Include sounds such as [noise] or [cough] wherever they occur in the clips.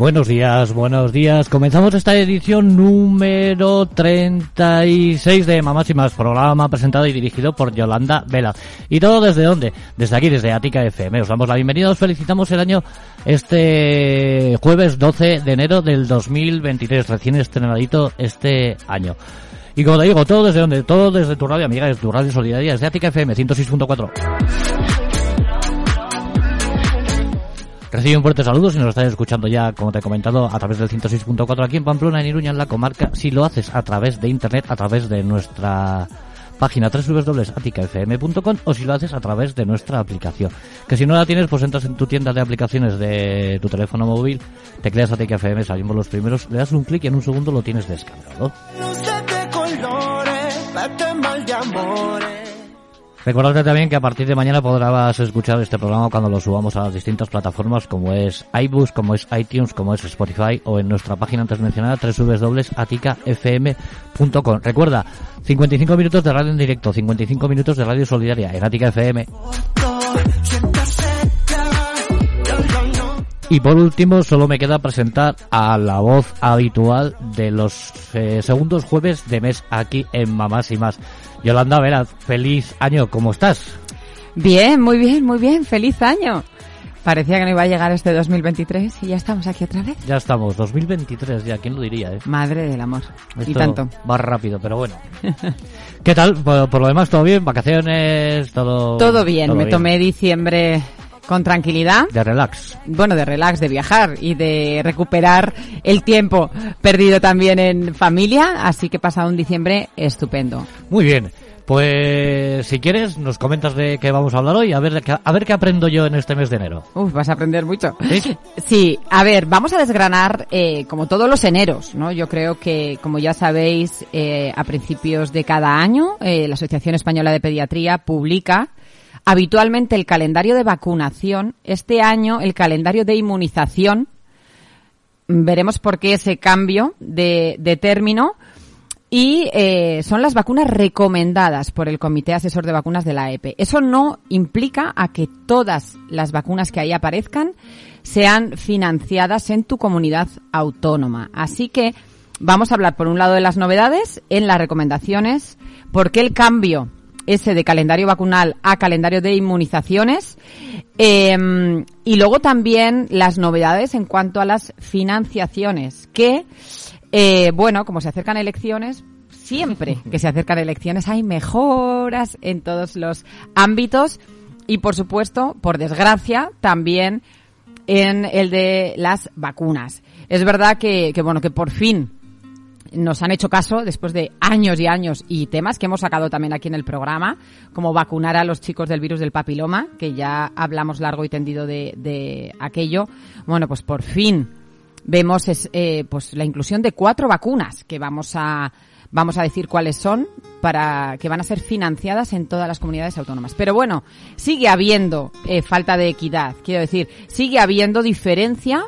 Buenos días, buenos días. Comenzamos esta edición número 36 de Mamás y Más, programa presentado y dirigido por Yolanda Vela. ¿Y todo desde dónde? Desde aquí, desde Ática FM. Os damos la bienvenida, os felicitamos el año este jueves 12 de enero del 2023, recién estrenadito este año. Y como te digo, todo desde dónde? Todo desde tu radio amiga, desde tu radio solidaria, desde Ática FM 106.4. Recibe un fuerte saludo si nos estás escuchando ya, como te he comentado, a través del 106.4 aquí en Pamplona, en Iruña, en la comarca. Si lo haces a través de internet, a través de nuestra página www.aticafm.com o si lo haces a través de nuestra aplicación. Que si no la tienes, pues entras en tu tienda de aplicaciones de tu teléfono móvil, te creas Atica FM, salimos los primeros, le das un clic y en un segundo lo tienes descargado. Recordarte también que a partir de mañana podrás escuchar este programa cuando lo subamos a las distintas plataformas como es iBooks, como es iTunes, como es Spotify o en nuestra página antes mencionada www.aticafm.com. Recuerda, 55 minutos de radio en directo, 55 minutos de radio solidaria en Atica FM. Y por último, solo me queda presentar a la voz habitual de los eh, segundos jueves de mes aquí en Mamás y Más. Yolanda Veraz, feliz año, ¿cómo estás? Bien, muy bien, muy bien, feliz año. Parecía que no iba a llegar este 2023 y ya estamos aquí otra vez. Ya estamos, 2023 ya, ¿quién lo diría? Eh? Madre del amor. Esto y tanto. Va rápido, pero bueno. [laughs] ¿Qué tal? Por, por, lo demás, ¿todo bien? ¿Vacaciones? ¿Todo, todo bien? Todo me bien. tomé diciembre con tranquilidad. De relax. Bueno, de relax, de viajar y de recuperar el tiempo perdido también en familia, así que pasado un diciembre estupendo. Muy bien. Pues si quieres nos comentas de qué vamos a hablar hoy, a ver a ver qué aprendo yo en este mes de enero. Uf, vas a aprender mucho. ¿Sí? Sí, a ver, vamos a desgranar eh, como todos los eneros, ¿no? Yo creo que, como ya sabéis, eh, a principios de cada año eh, la Asociación Española de Pediatría publica habitualmente el calendario de vacunación. Este año el calendario de inmunización. Veremos por qué ese cambio de, término. Y eh, son las vacunas recomendadas por el Comité Asesor de Vacunas de la EPE. Eso no implica a que todas las vacunas que ahí aparezcan sean financiadas en tu comunidad autónoma. Así que vamos a hablar por un lado de las novedades en las recomendaciones, por qué el cambio ese de calendario vacunal a calendario de inmunizaciones. Eh, y luego también las novedades en cuanto a las financiaciones que eh, bueno como se acercan elecciones siempre que se acercan elecciones hay mejoras en todos los ámbitos. Y por supuesto por desgracia también en el de las vacunas. Es verdad que, que bueno que por fin nos han hecho caso después de años y años y temas que hemos sacado también aquí en el programa, como vacunar a los chicos del virus del papiloma, que ya hablamos largo y tendido de, de aquello. Bueno, pues por fin vemos es, eh, pues la inclusión de cuatro vacunas que vamos a vamos a decir cuáles son para que van a ser financiadas en todas las comunidades autónomas. Pero bueno, sigue habiendo eh, falta de equidad, quiero decir, sigue habiendo diferencia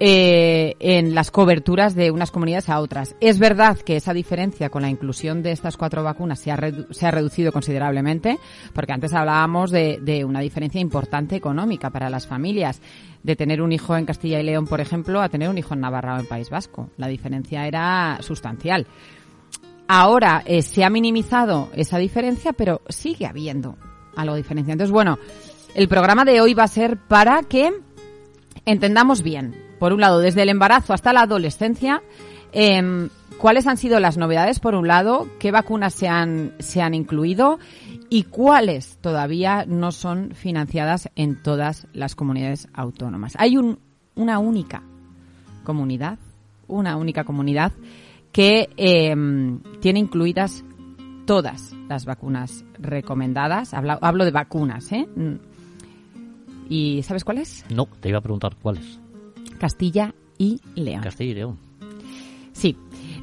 eh, en las coberturas de unas comunidades a otras. Es verdad que esa diferencia con la inclusión de estas cuatro vacunas se ha, reducido considerablemente, porque antes hablábamos de, una diferencia importante económica para las familias, de tener un hijo en Castilla y León, por ejemplo, a tener un hijo en Navarra o en País Vasco. La diferencia era sustancial. Ahora eh, se ha minimizado esa diferencia, pero sigue habiendo algo diferencia. Entonces, bueno, el programa de hoy va a ser para que entendamos bien por un lado, desde el embarazo hasta la adolescencia, eh, cuáles han sido las novedades, por un lado, qué vacunas se han, se han incluido y cuáles todavía no son financiadas en todas las comunidades autónomas. Hay un, una única comunidad, una única comunidad que eh, tiene incluidas todas las vacunas recomendadas. Hablo, de vacunas, ¿eh? ¿Y sabes cuál es? No, te iba a preguntar cuáles. Castilla y León. Castilla y León. Sí,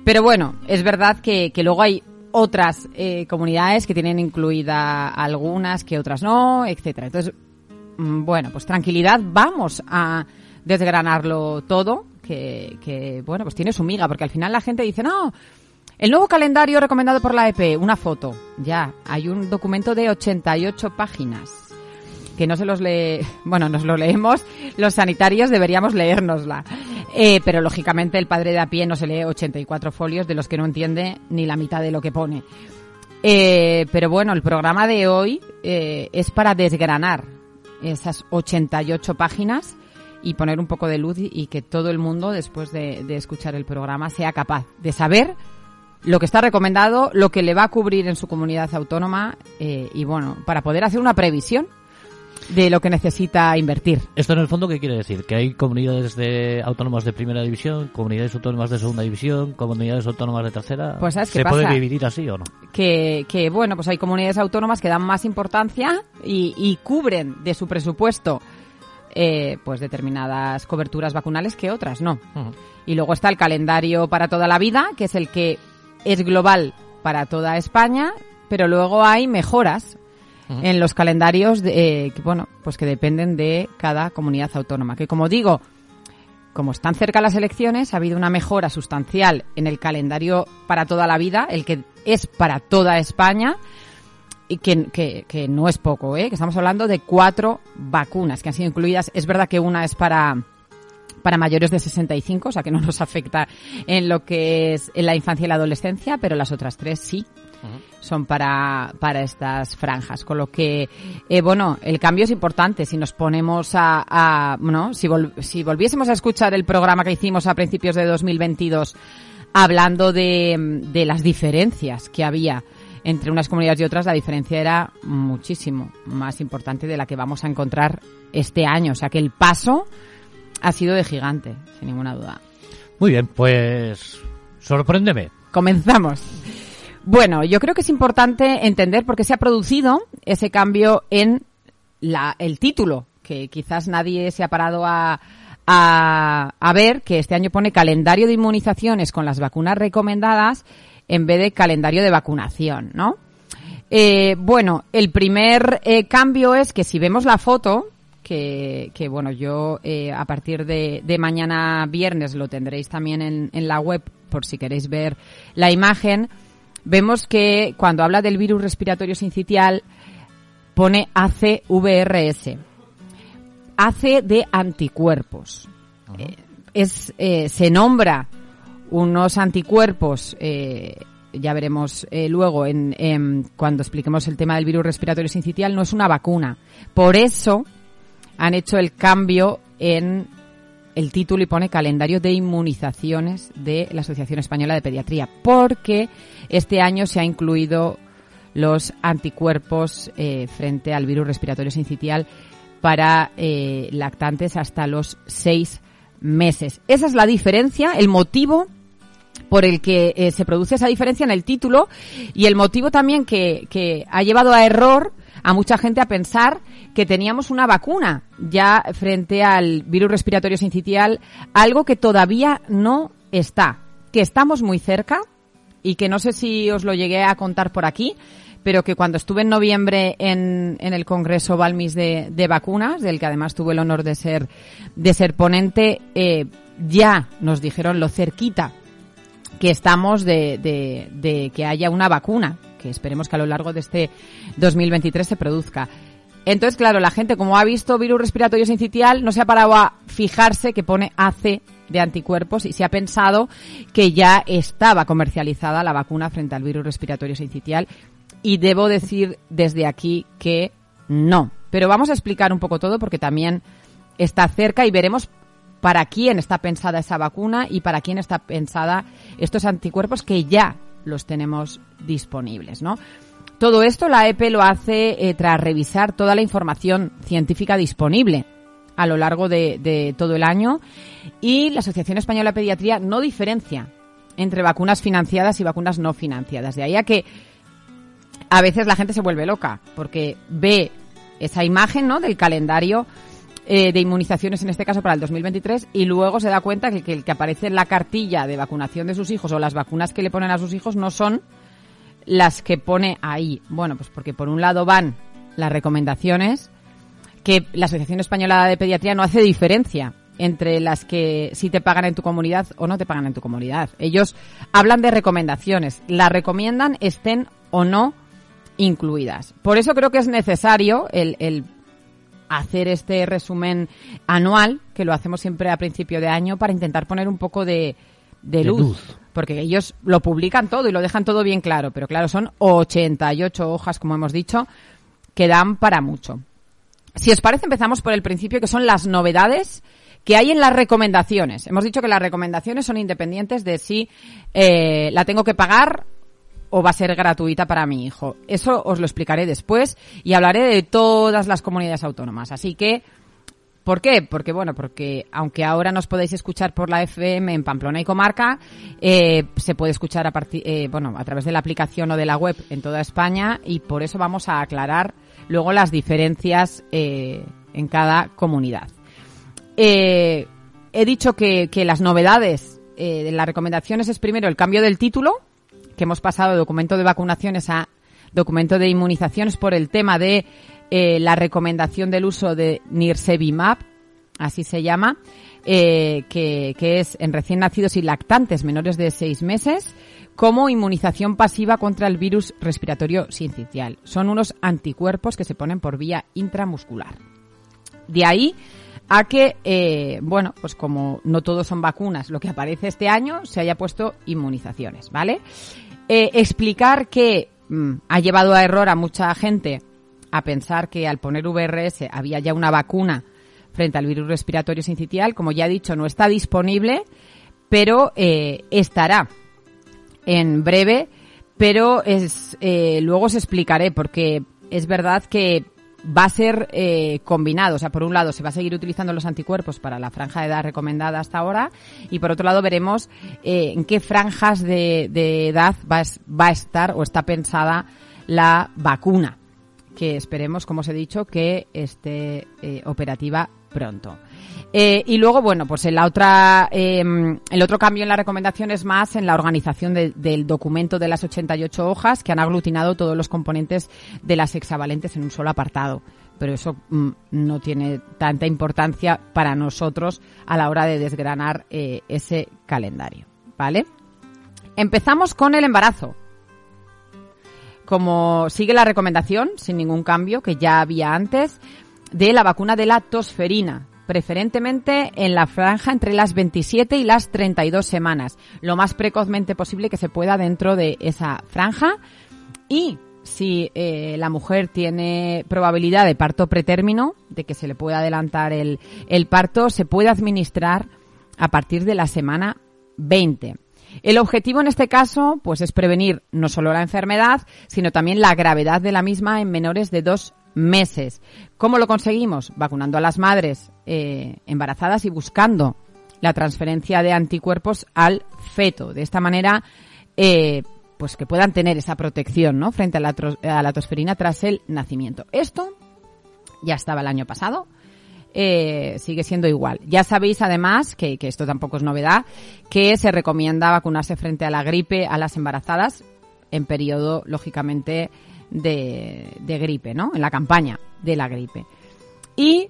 pero bueno, es verdad que, que luego hay otras eh, comunidades que tienen incluida algunas, que otras no, etcétera. Entonces, mm, bueno, pues tranquilidad, vamos a desgranarlo todo, que, que, bueno, pues tiene su miga, porque al final la gente dice, no, el nuevo calendario recomendado por la EP, una foto, ya, hay un documento de 88 páginas que no se los lee, bueno, nos lo leemos, los sanitarios deberíamos leérnosla. Eh, pero lógicamente el padre de a pie no se lee 84 folios de los que no entiende ni la mitad de lo que pone. Eh, pero bueno, el programa de hoy eh, es para desgranar esas 88 páginas y poner un poco de luz y, que todo el mundo, después de, de, escuchar el programa, sea capaz de saber lo que está recomendado, lo que le va a cubrir en su comunidad autónoma eh, y bueno, para poder hacer una previsión de lo que necesita invertir. Esto en el fondo, ¿qué quiere decir? Que hay comunidades de autónomas de primera división, comunidades autónomas de segunda división, comunidades autónomas de tercera. Pues ¿sabes qué ¿Se pasa? puede dividir así o no? Que, que, bueno, pues hay comunidades autónomas que dan más importancia y, y cubren de su presupuesto eh, pues determinadas coberturas vacunales que otras no. Uh -huh. Y luego está el calendario para toda la vida, que es el que es global para toda España, pero luego hay mejoras en los calendarios de, eh, bueno, pues que dependen de cada comunidad autónoma. Que como digo, como están cerca las elecciones, ha habido una mejora sustancial en el calendario para toda la vida, el que es para toda España, y que, que, que no es poco, ¿eh? que estamos hablando de cuatro vacunas que han sido incluidas. Es verdad que una es para para mayores de 65, o sea que no nos afecta en lo que es en la infancia y la adolescencia, pero las otras tres sí son para, para estas franjas. Con lo que, eh, bueno, el cambio es importante. Si nos ponemos a, a ¿no? Si, vol si volviésemos a escuchar el programa que hicimos a principios de 2022 hablando de, de las diferencias que había entre unas comunidades y otras, la diferencia era muchísimo más importante de la que vamos a encontrar este año. O sea que el paso ha sido de gigante, sin ninguna duda. Muy bien, pues sorpréndeme. Comenzamos. Bueno, yo creo que es importante entender por qué se ha producido ese cambio en la, el título, que quizás nadie se ha parado a, a, a, ver, que este año pone calendario de inmunizaciones con las vacunas recomendadas en vez de calendario de vacunación, ¿no? Eh, bueno, el primer eh, cambio es que si vemos la foto, que, que bueno, yo eh, a partir de, de, mañana viernes lo tendréis también en, en la web por si queréis ver la imagen, vemos que cuando habla del virus respiratorio sincitial pone ACVRS. AC de anticuerpos. Uh -huh. eh, es, eh, se nombra unos anticuerpos, eh, ya veremos luego en, en, cuando expliquemos el tema del virus respiratorio sincitial, no es una vacuna. Por eso han hecho el cambio en el título y pone calendario de inmunizaciones de la Asociación Española de Pediatría, porque este año se ha incluido los anticuerpos eh, frente al virus respiratorio sincitial para eh, lactantes hasta los seis meses. Esa es la diferencia, el motivo por el que eh, se produce esa diferencia en el título y el motivo también que, que ha llevado a error a mucha gente a pensar que teníamos una vacuna ya frente al virus respiratorio sincitial, algo que todavía no está, que estamos muy cerca y que no sé si os lo llegué a contar por aquí, pero que cuando estuve en noviembre en, en el Congreso Balmis de, vacunas, del que además tuve el honor de ser, de ser ponente, eh, ya nos dijeron lo cerquita que estamos de que haya una vacuna que esperemos que a lo largo de este 2023 se produzca. Entonces, claro, la gente como ha visto virus respiratorio sincitial no se ha parado a fijarse que pone AC de anticuerpos y se ha pensado que ya estaba comercializada la vacuna frente al virus respiratorio sincitial y debo decir desde aquí que no. Pero vamos a explicar un poco todo porque también está cerca y veremos para quién está pensada esa vacuna y para quién está pensada estos anticuerpos que ya los tenemos disponibles, ¿no? Todo esto la EPE lo hace eh, tras revisar toda la información científica disponible a lo largo de, de, todo el año y la Asociación Española de Pediatría no diferencia entre vacunas financiadas y vacunas no financiadas. De ahí a que a veces la gente se vuelve loca porque ve esa imagen ¿no? del calendario eh, de inmunizaciones, en este caso para el 2023, y luego se da cuenta que, que el que aparece en la cartilla de vacunación de sus hijos o las vacunas que le ponen a sus hijos no son las que pone ahí. Bueno, pues porque por un lado van las recomendaciones que la Asociación Española de Pediatría no hace diferencia entre las que sí te pagan en tu comunidad o no te pagan en tu comunidad. Ellos hablan de recomendaciones, las recomiendan estén o no incluidas. Por eso creo que es necesario el, el hacer este resumen anual, que lo hacemos siempre a principio de año, para intentar poner un poco de, de, luz, luz. Porque ellos lo publican todo y lo dejan todo bien claro, pero claro, son 88 hojas, como hemos dicho, que dan para mucho. Si os parece, empezamos por el principio, que son las novedades que hay en las recomendaciones. Hemos dicho que las recomendaciones son independientes de si eh, la tengo que pagar o va a ser gratuita para mi hijo. Eso os lo explicaré después y hablaré de todas las comunidades autónomas. Así que, ¿por qué? Porque, bueno, porque aunque ahora nos podéis escuchar por la FM en Pamplona y Comarca, eh, se puede escuchar a, eh, bueno, a través de la aplicación o de la web en toda España y por eso vamos a aclarar luego las diferencias eh, en cada comunidad. Eh, he dicho que, que las novedades eh, de las recomendaciones es primero el cambio del título, que hemos pasado de documento de vacunaciones a documento de inmunizaciones por el tema de eh, la recomendación del uso de Nirsevimab, así se llama, eh, que, que es en recién nacidos y lactantes menores de seis meses, como inmunización pasiva contra el virus respiratorio sincitial. Son unos anticuerpos que se ponen por vía intramuscular. De ahí a que, eh, bueno, pues como no todos son vacunas, lo que aparece este año se haya puesto inmunizaciones, ¿vale? Eh, explicar que mmm, ha llevado a error a mucha gente a pensar que al poner VRS había ya una vacuna frente al virus respiratorio sincitial, como ya he dicho, no está disponible, pero eh, estará en breve, pero es eh, luego os explicaré porque es verdad que va a ser eh, combinado. O sea, por un lado se va a seguir utilizando los anticuerpos para la franja de edad recomendada hasta ahora y por otro lado veremos eh, en qué franjas de, de edad va, a- va a estar o está pensada la vacuna que esperemos, como os he dicho, que esté eh, operativa pronto. Eh, y luego, bueno, pues la otra, eh, el otro cambio en la recomendación es más en la organización de- del documento de las 88 hojas que han aglutinado todos los componentes de las hexavalentes en un solo apartado. Pero eso mm, no tiene tanta importancia para nosotros a la hora de desgranar eh, ese calendario. ¿Vale? Empezamos con el embarazo como sigue la recomendación, sin ningún cambio, que ya había antes, de la vacuna de la tosferina, preferentemente en la franja entre las 27 y las 32 semanas, lo más precozmente posible que se pueda dentro de esa franja. Y si eh, la mujer tiene probabilidad de parto pretérmino, de que se le pueda adelantar el, el parto, se puede administrar a partir de la semana 20. El objetivo en este caso, pues es prevenir no solo la enfermedad, sino también la gravedad de la misma en menores de dos meses. ¿Cómo lo conseguimos? Vacunando a las madres eh, embarazadas y buscando la transferencia de anticuerpos al feto. De esta manera, eh, pues que puedan tener esa protección, ¿no? Frente a la, tosferina tras el nacimiento. Esto ya estaba el año pasado. eh, sigue siendo igual. Ya sabéis además, que esto tampoco es novedad, que se recomienda vacunarse frente a la gripe a las embarazadas en periodo, lógicamente, de, gripe, ¿no? En la campaña de la gripe. Y,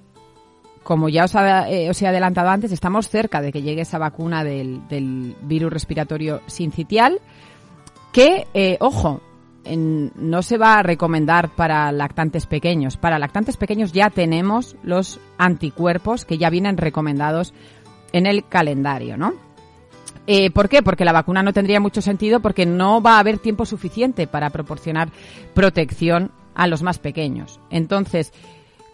como ya os, ha- eh, he adelantado antes, estamos cerca de que llegue esa vacuna del, virus respiratorio sincitial, que, eh, ojo, no se va a recomendar para lactantes pequeños. Para lactantes pequeños ya tenemos los anticuerpos que ya vienen recomendados en el calendario, ¿no? Eh, ¿Por qué? Porque la vacuna no tendría mucho sentido porque no va a haber tiempo suficiente para proporcionar protección a los más pequeños. Entonces,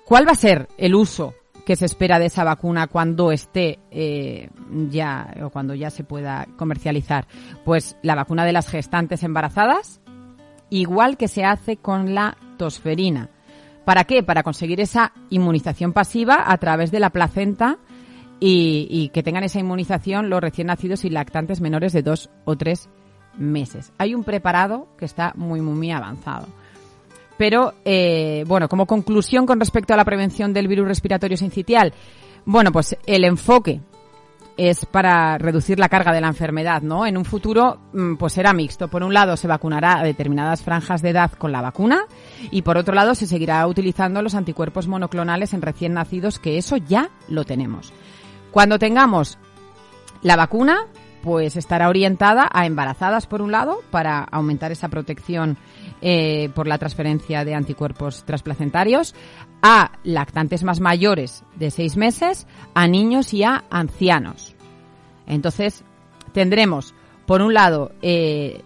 ¿cuál va a ser el uso que se espera de esa vacuna cuando esté eh, ya o cuando ya se pueda comercializar? Pues la vacuna de las gestantes embarazadas, igual que se hace con la tosferina. ¿Para qué? Para conseguir esa inmunización pasiva a través de la placenta y, y que tengan esa inmunización los recién nacidos y lactantes menores de dos o tres meses. Hay un preparado que está muy, muy, avanzado. Pero, eh, bueno, como conclusión con respecto a la prevención del virus respiratorio sincitial, bueno, pues el enfoque es para reducir la carga de la enfermedad, ¿no? En un futuro, mm, pues será mixto. Por un lado, se vacunará a determinadas franjas de edad con la vacuna y por otro lado, se seguirá utilizando los anticuerpos monoclonales en recién nacidos, que eso ya lo tenemos. Cuando tengamos la vacuna, pues estará orientada a embarazadas, por un lado, para aumentar esa protección eh, por la transferencia de anticuerpos transplacentarios, a lactantes más mayores de seis meses, a niños y a ancianos. Entonces, tendremos, por un lado, eh,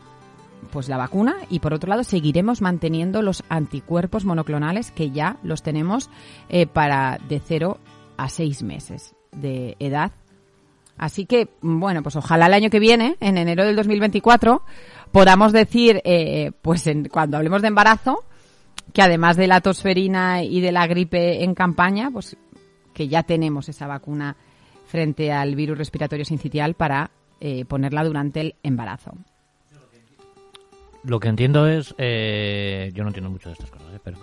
pues la vacuna y por otro lado seguiremos manteniendo los anticuerpos monoclonales que ya los tenemos eh, para de 0 a 6 meses de edad. Así que, bueno, pues ojalá el año que viene, en enero del 2024, podamos decir, eh, pues en, cuando hablemos de embarazo, que además de la tosferina y de la gripe en campaña, pues que ya tenemos esa vacuna frente al virus respiratorio sincitial para eh, ponerla durante el embarazo. Lo que entiendo es, eh, yo no entiendo mucho de estas cosas, eh, pero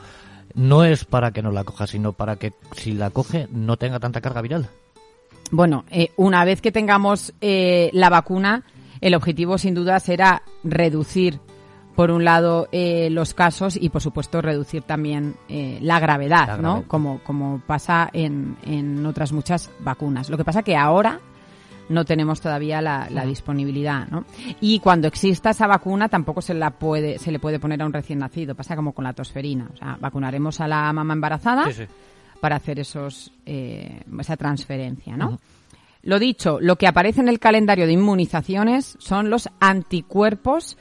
no es para que no la coja, sino para que si la coge no tenga tanta carga viral. Bueno, eh, una vez que tengamos eh, la vacuna, el objetivo sin duda será reducir, por un lado, eh, los casos y, por supuesto, reducir también eh, la gravedad, La ¿no? gravedad. Como, como pasa en, en otras muchas vacunas. Lo que pasa que ahora no tenemos todavía la, la disponibilidad, ¿no? Y cuando exista esa vacuna tampoco se la puede, se le puede poner a un recién nacido. Pasa como con la tosferina. O sea, vacunaremos a la mamá embarazada para hacer esos eh, esa transferencia, ¿no? Lo dicho, lo que aparece en el calendario de inmunizaciones son los anticuerpos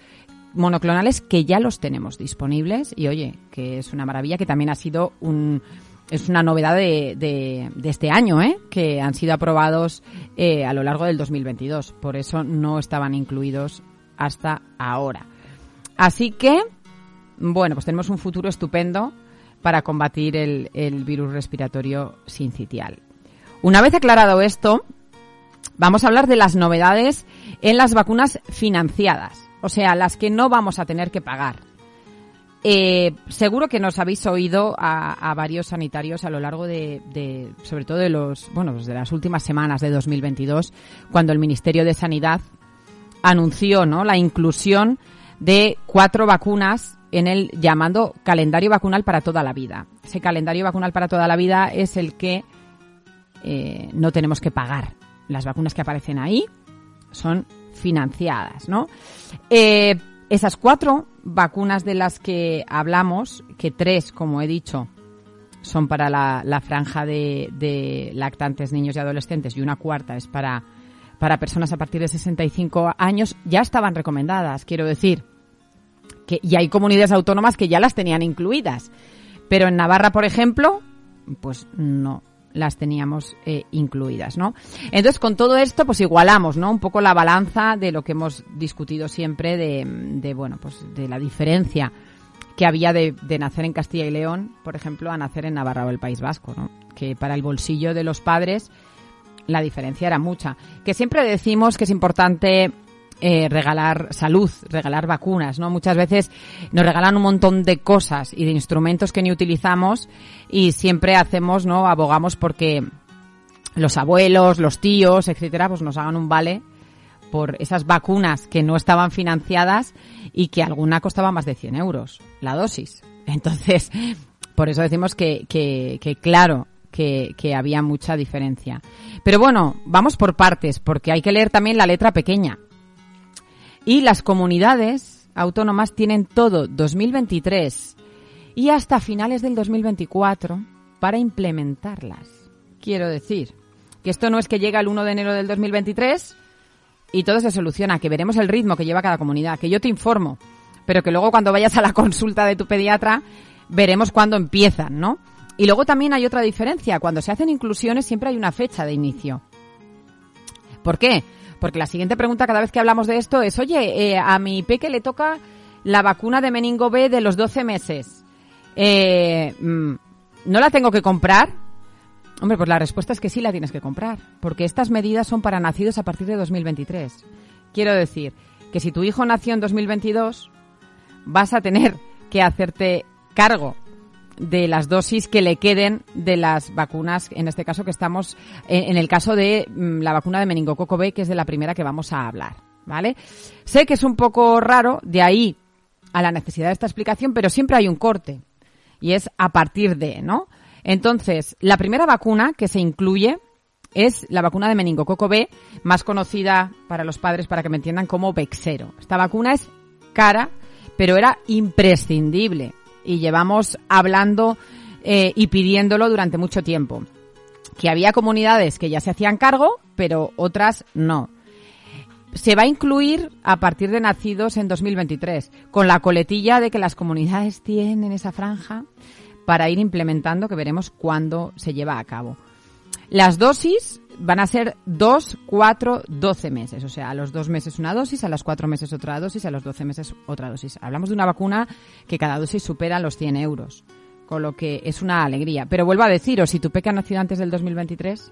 monoclonales que ya los tenemos disponibles y oye, que es una maravilla que también ha sido un es una novedad de, de, de este año, ¿eh? que han sido aprobados eh, a lo largo del 2022. Por eso no estaban incluidos hasta ahora. Así que, bueno, pues tenemos un futuro estupendo para combatir el, el virus respiratorio sincitial. Una vez aclarado esto, vamos a hablar de las novedades en las vacunas financiadas, o sea, las que no vamos a tener que pagar. Eh, seguro que nos habéis oído a, a varios sanitarios a lo largo de, de, sobre todo de los, bueno, pues de las últimas semanas de 2022, cuando el Ministerio de Sanidad anunció, ¿no? La inclusión de cuatro vacunas en el llamando calendario vacunal para toda la vida. Ese calendario vacunal para toda la vida es el que eh, no tenemos que pagar. Las vacunas que aparecen ahí son financiadas, ¿no? Eh, esas cuatro vacunas de las que hablamos, que tres, como he dicho, son para la, la franja de, de lactantes, niños y adolescentes, y una cuarta es para, para personas a partir de 65 años, ya estaban recomendadas, quiero decir. Que, y hay comunidades autónomas que ya las tenían incluidas. Pero en Navarra, por ejemplo, pues no las teníamos eh, incluidas, ¿no? Entonces, con todo esto, pues igualamos, ¿no? Un poco la balanza de lo que hemos discutido siempre de, de bueno, pues de la diferencia que había de, de, nacer en Castilla y León, por ejemplo, a nacer en Navarra o el País Vasco, ¿no? Que para el bolsillo de los padres la diferencia era mucha. Que siempre decimos que es importante eh, regalar salud, regalar vacunas, ¿no? Muchas veces nos regalan un montón de cosas y de instrumentos que ni utilizamos y siempre hacemos, ¿no? Abogamos porque los abuelos, los tíos, etcétera, pues nos hagan un vale por esas vacunas que no estaban financiadas y que alguna costaba más de 100 euros la dosis. Entonces, [laughs] por eso decimos que, que, que claro, que, que, había mucha diferencia. Pero bueno, vamos por partes, porque hay que leer también la letra pequeña. Y las comunidades autónomas tienen todo 2023 y hasta finales del 2024 para implementarlas. Quiero decir que esto no es que llega el 1 de enero del 2023 y todo se soluciona, que veremos el ritmo que lleva cada comunidad, que yo te informo, pero que luego cuando vayas a la consulta de tu pediatra veremos cuándo empiezan, ¿no? Y luego también hay otra diferencia. Cuando se hacen inclusiones siempre hay una fecha de inicio. ¿Por qué? Porque la siguiente pregunta cada vez que hablamos de esto es, oye, eh, a mi peque le toca la vacuna de meningo B de los 12 meses. Eh, mm, ¿No la tengo que comprar? Hombre, pues la respuesta es que sí la tienes que comprar, porque estas medidas son para nacidos a partir de 2023. Quiero decir que si tu hijo nació en 2022, vas a tener que hacerte cargo de las dosis que le queden de las vacunas, en este caso que estamos, en, el caso de mm, la vacuna de meningococo B, que es de la primera que vamos a hablar, ¿vale? Sé que es un poco raro, de ahí a la necesidad de esta explicación, pero siempre hay un corte, y es a partir de, ¿no? Entonces, la primera vacuna que se incluye es la vacuna de meningococo B, más conocida para los padres, para que me entiendan, como Bexero. Esta vacuna es cara, pero era imprescindible y llevamos hablando eh, y pidiéndolo durante mucho tiempo. Que había comunidades que ya se hacían cargo, pero otras no. Se va a incluir a partir de nacidos en 2023, con la coletilla de que las comunidades tienen esa franja para ir implementando, que veremos cuándo se lleva a cabo. Las dosis van a ser 2, 4, 12 meses. O sea, a los dos meses una dosis, a los cuatro meses otra dosis, a los 12 meses otra dosis. Hablamos de una vacuna que cada dosis supera los 100 euros. Con lo que es una alegría. Pero vuelvo a deciros, si tu ha nacido antes del 2023,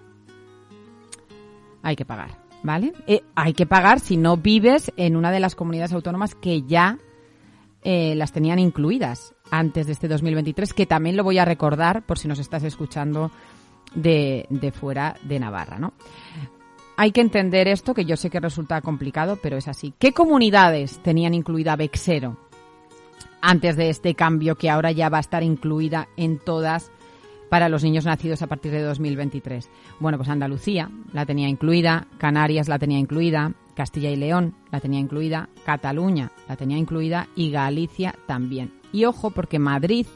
hay que pagar. ¿Vale? Eh, hay que pagar si no vives en una de las comunidades autónomas que ya eh, las tenían incluidas antes de este 2023, que también lo voy a recordar por si nos estás escuchando de, de fuera de Navarra, ¿no? Hay que entender esto, que yo sé que resulta complicado, pero es así. ¿Qué comunidades tenían incluida Vexero antes de este cambio que ahora ya va a estar incluida en todas para los niños nacidos a partir de 2023? Bueno, pues Andalucía la tenía incluida, Canarias la tenía incluida, Castilla y León la tenía incluida, Cataluña la tenía incluida y Galicia también. Y ojo, porque Madrid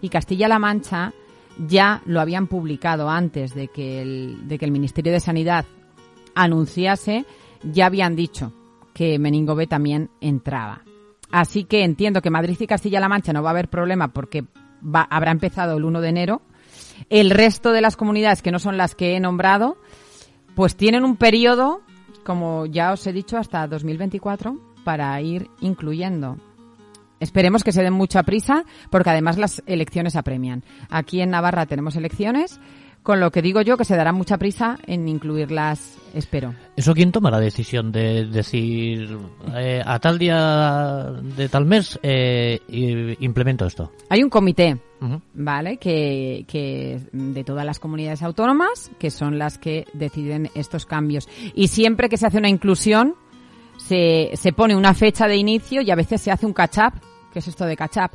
y Castilla-La Mancha ya lo habían publicado antes de que, el, de que el Ministerio de Sanidad anunciase, ya habían dicho que Meningo también entraba. Así que entiendo que Madrid y Castilla-La Mancha no va a haber problema porque va, habrá empezado el 1 de enero. El resto de las comunidades que no son las que he nombrado, pues tienen un periodo, como ya os he dicho, hasta 2024 para ir incluyendo. Esperemos que se den mucha prisa porque además las elecciones apremian. Aquí en Navarra tenemos elecciones, con lo que digo yo que se dará mucha prisa en incluirlas, espero. ¿Eso quién toma la decisión de decir eh, a tal día de tal mes eh, implemento esto? Hay un comité. ¿vale? Que, que de todas las comunidades autónomas, que son las que deciden estos cambios. Y siempre que se hace una inclusión, se, se pone una fecha de inicio y a veces se hace un catch-up. ¿Qué es esto de catch-up?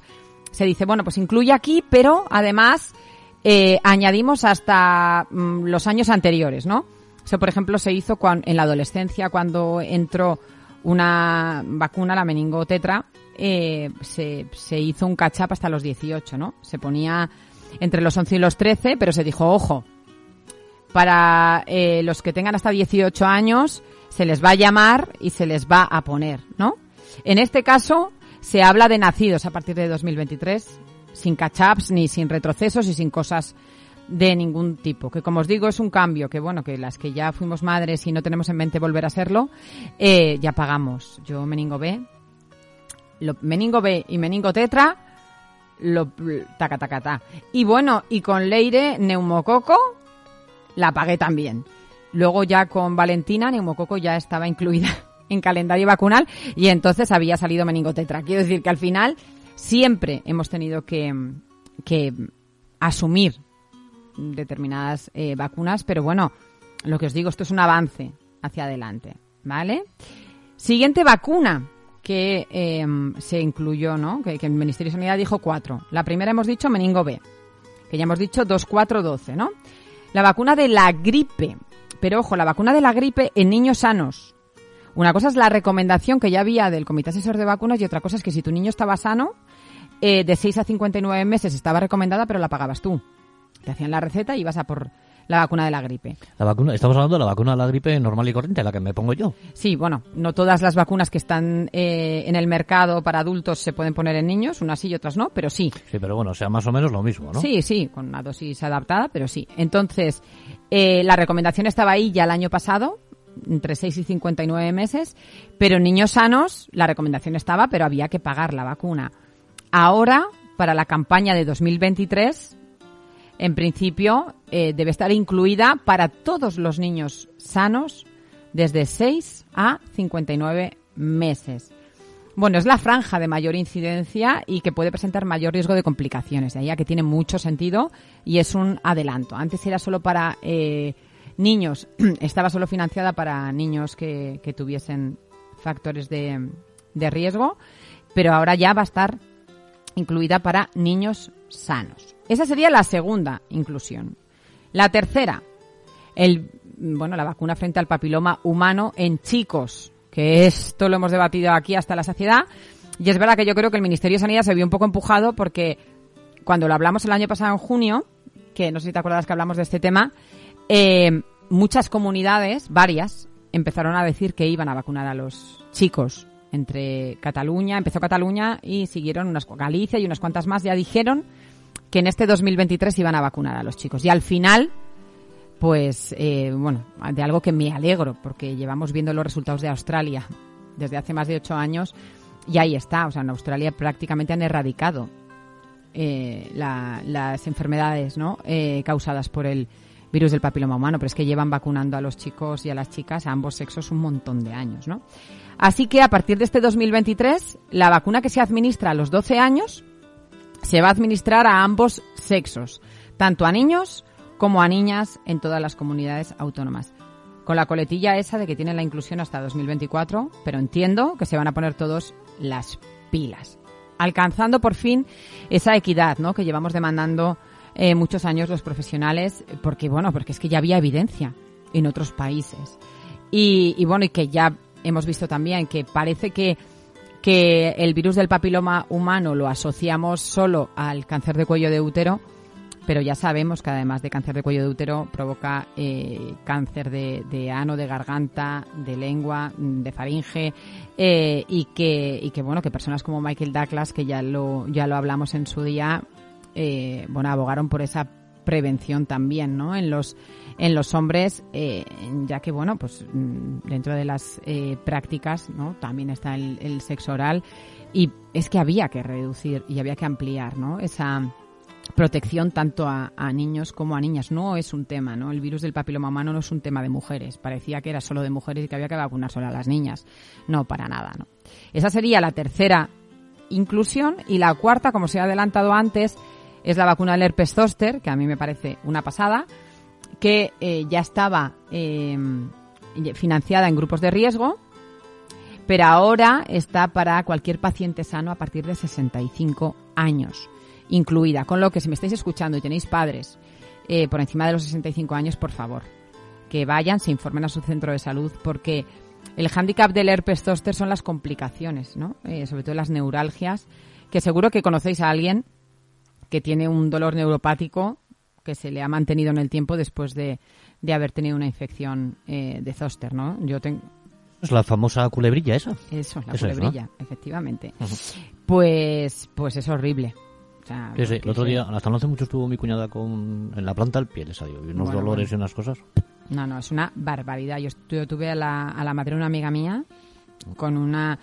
Se dice, bueno, pues incluye aquí, pero además eh, añadimos hasta mm, los años anteriores, ¿no? Eso, por ejemplo, se hizo cuan- en la adolescencia cuando entró una vacuna, la meningotetra, eh, se, se hizo un catch-up hasta los 18, ¿no? Se ponía entre los 11 y los 13, pero se dijo, ojo, para eh, los que tengan hasta 18 años se les va a llamar y se les va a poner, ¿no? En este caso se habla de nacidos a partir de 2023, sin catch-ups ni sin retrocesos y sin cosas de ningún tipo. Que como os digo es un cambio que bueno que las que ya fuimos madres y no tenemos en mente volver a serlo eh, ya pagamos. Yo meningo B, lo, meningo B y meningo tetra lo taca taca ta. Y bueno y con Leire neumococo la pagué también. Luego ya con Valentina, neumococo ya estaba incluida en calendario vacunal y entonces había salido meningotetra. Quiero decir que al final siempre hemos tenido que, que asumir determinadas eh, vacunas, pero bueno, lo que os digo, esto es un avance hacia adelante, ¿vale? Siguiente vacuna que eh, se incluyó, ¿no? Que, que el Ministerio de Sanidad dijo cuatro. La primera hemos dicho meningo B, que ya hemos dicho 2, 4, 12, ¿no? La vacuna de la gripe. Pero ojo, la vacuna de la gripe en niños sanos. Una cosa es la recomendación que ya había del Comité Asesor de Vacunas y otra cosa es que si tu niño estaba sano, eh, de 6 a 59 meses estaba recomendada, pero la pagabas tú. Te hacían la receta y ibas a por la vacuna de la gripe. La vacuna, estamos hablando de la vacuna de la gripe normal y corriente, la que me pongo yo. Sí, bueno, no todas las vacunas que están eh, en el mercado para adultos se pueden poner en niños, unas sí y otras no, pero sí. Sí, pero bueno, sea más o menos lo mismo, ¿no? Sí, sí, con una dosis adaptada, pero sí. Entonces, eh, la recomendación estaba ahí ya el año pasado, entre 6 y 59 meses, pero niños sanos la recomendación estaba, pero había que pagar la vacuna. Ahora, para la campaña de 2023, en principio, eh, debe estar incluida para todos los niños sanos desde 6 a 59 meses. Bueno, es la franja de mayor incidencia y que puede presentar mayor riesgo de complicaciones, de ahí a que tiene mucho sentido y es un adelanto. Antes era solo para eh, niños, [clears throat] estaba solo financiada para niños que, tuviesen factores de, de riesgo, pero ahora ya va a estar incluida para niños sanos. Esa sería la segunda inclusión. La tercera, el, bueno, la vacuna frente al papiloma humano en chicos, que esto lo hemos debatido aquí hasta la saciedad. Y es verdad que yo creo que el Ministerio de Sanidad se vio un poco empujado porque cuando lo hablamos el año pasado en junio, que no sé si te acuerdas que hablamos de este tema, eh, muchas comunidades, varias, empezaron a decir que iban a vacunar a los chicos entre Cataluña, empezó Cataluña y siguieron unas Galicia y unas cuantas más ya dijeron que en este 2023 iban a vacunar a los chicos. Y al final, pues, eh, bueno, de algo que me alegro, porque llevamos viendo los resultados de Australia desde hace más de ocho años y ahí está. O sea, en Australia prácticamente han erradicado eh, la, las enfermedades ¿no? Eh, causadas por el virus del papiloma humano, pero es que llevan vacunando a los chicos y a las chicas, a ambos sexos, un montón de años, ¿no? Así que a partir de este 2023, la vacuna que se administra a los 12 años se va a administrar a ambos sexos, tanto a niños como a niñas en todas las comunidades autónomas. Con la coletilla esa de que tienen la inclusión hasta 2024, pero entiendo que se van a poner todos las pilas. Alcanzando por fin esa equidad, ¿no? Que llevamos demandando eh, muchos años los profesionales, porque bueno, porque es que ya había evidencia en otros países. Y, bueno, y que ya hemos visto también que parece que que el virus del papiloma humano lo asociamos solo al cáncer de cuello de útero, pero ya sabemos que además de cáncer de cuello de útero provoca eh, cáncer de, ano, de garganta, de lengua, de faringe eh, y que y que bueno que personas como Michael Douglas que ya lo ya lo hablamos en su día eh, bueno abogaron por esa prevención también, ¿no? En los en los hombres, eh, ya que bueno, pues mm, dentro de las eh, prácticas, ¿no? También está el, el, sexo oral y es que había que reducir y había que ampliar, ¿no? Esa protección tanto a, a, niños como a niñas. No es un tema, ¿no? El virus del papiloma humano no es un tema de mujeres. Parecía que era solo de mujeres y que había que vacunar solo a las niñas. No, para nada, ¿no? Esa sería la tercera inclusión y la cuarta, como se ha adelantado antes, es la vacuna del herpes zóster, que a mí me parece una pasada, que eh, ya estaba eh, financiada en grupos de riesgo, pero ahora está para cualquier paciente sano a partir de 65 años, incluida. Con lo que si me estáis escuchando y tenéis padres eh, por encima de los 65 años, por favor, que vayan, se informen a su centro de salud, porque el hándicap del herpes zóster son las complicaciones, ¿no? Eh, sobre todo las neuralgias, que seguro que conocéis a alguien que tiene un dolor neuropático que se le ha mantenido en el tiempo después de, de haber tenido una infección eh, de zóster, ¿no? Yo tengo es la famosa culebrilla esa. Eso, la Eso culebrilla, es, ¿no? efectivamente. Pues pues es horrible. O sea, sí, sí. El otro día, hasta no hace mucho estuvo mi cuñada con en la planta del pie, les salió unos bueno, dolores bueno. y unas cosas. No, no, es una barbaridad. Yo, yo tuve a la, a la madre de una amiga mía con una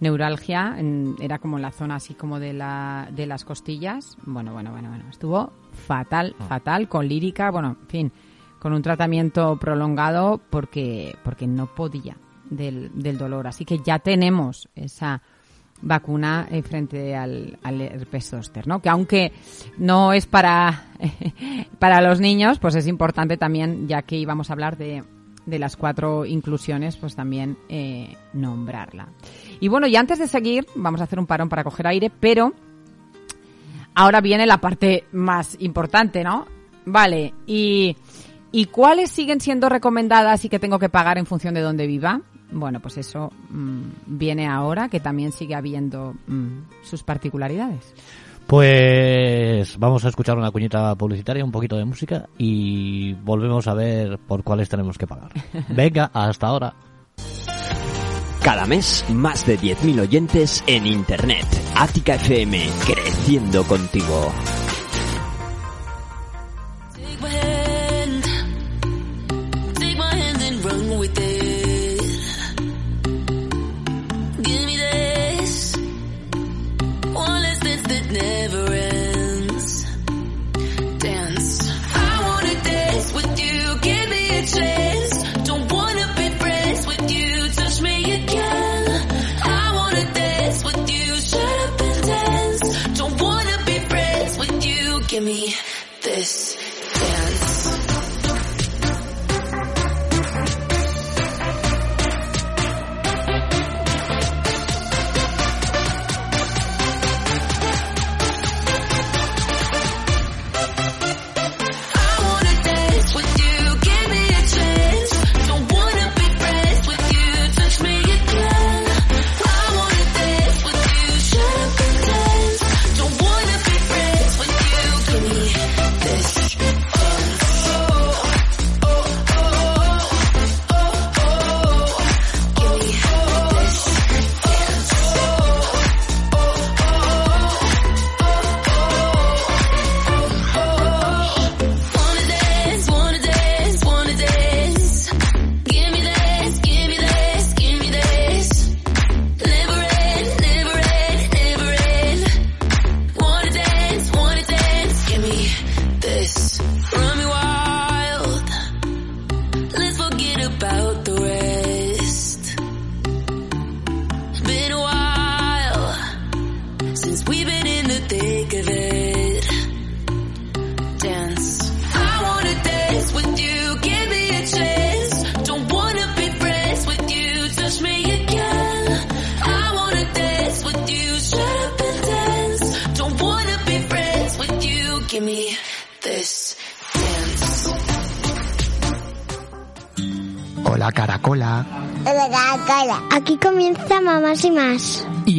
neuralgia, en, era como en la zona así como de, la, de las costillas. Bueno, bueno, bueno, bueno. Estuvo fatal, Ah. fatal, con lírica, bueno, en fin, con un tratamiento prolongado porque, porque no podía del, del dolor. Así que ya tenemos esa vacuna eh, frente al, al herpes zóster, ¿no? Que aunque no es para, [laughs] para los niños, pues es importante también, ya que íbamos a hablar de, de las cuatro inclusiones, pues también eh, nombrarla. Y bueno, y antes de seguir, vamos a hacer un parón para coger aire, pero ahora viene la parte más importante, ¿no? Vale, y, ¿y cuáles siguen siendo recomendadas y que tengo que pagar en función de dónde viva? Bueno, pues eso mmm, viene ahora, que también sigue habiendo mmm, sus particularidades. Pues vamos a escuchar una cuñita publicitaria, un poquito de música y volvemos a ver por cuáles tenemos que pagar. [laughs] Venga, hasta ahora. Cada mes, más de 10.000 oyentes en Internet. Ática FM, creciendo contigo.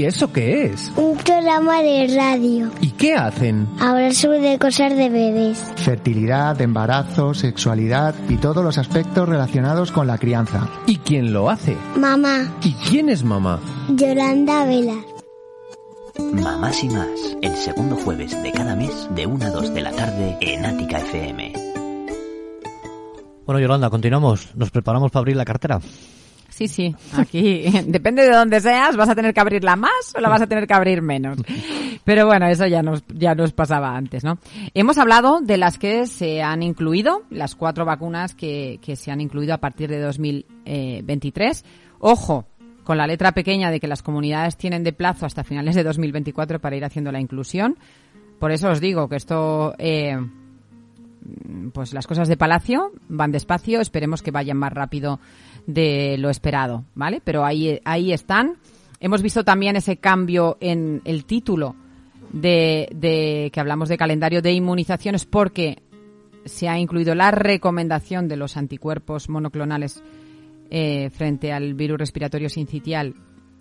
Eso qué es? un programa de radio. ¿Y qué hacen? Hablar sobre cosas de bebés. Fertilidad, embarazo, sexualidad y todos los aspectos relacionados con la crianza. ¿Y quién lo hace? Mamá, ¿Y quién es mamá? Yolanda Vela. Mamás y más, el segundo jueves de cada mes de 1 a 2 de la tarde en Ática FM. Bueno, Yolanda, continuamos. Nos preparamos para abrir la cartera. Sí, sí, aquí [laughs] depende de dónde seas, vas a tener que abrirla más o la vas a tener que abrir menos. Pero bueno, eso ya nos, ya nos pasaba antes, ¿no? Hemos hablado de las que se han incluido, las cuatro vacunas que, que se han incluido a partir de 2023. Ojo, con la letra pequeña de que las comunidades tienen de plazo hasta finales de 2024 para ir haciendo la inclusión. Por eso os digo que esto, eh, pues las cosas de Palacio van despacio, esperemos que vayan más rápido de lo esperado, ¿vale? Pero ahí, ahí están. Hemos visto también ese cambio en el título de, de que hablamos de calendario de inmunizaciones porque se ha incluido la recomendación de los anticuerpos monoclonales eh, frente al virus respiratorio sincitial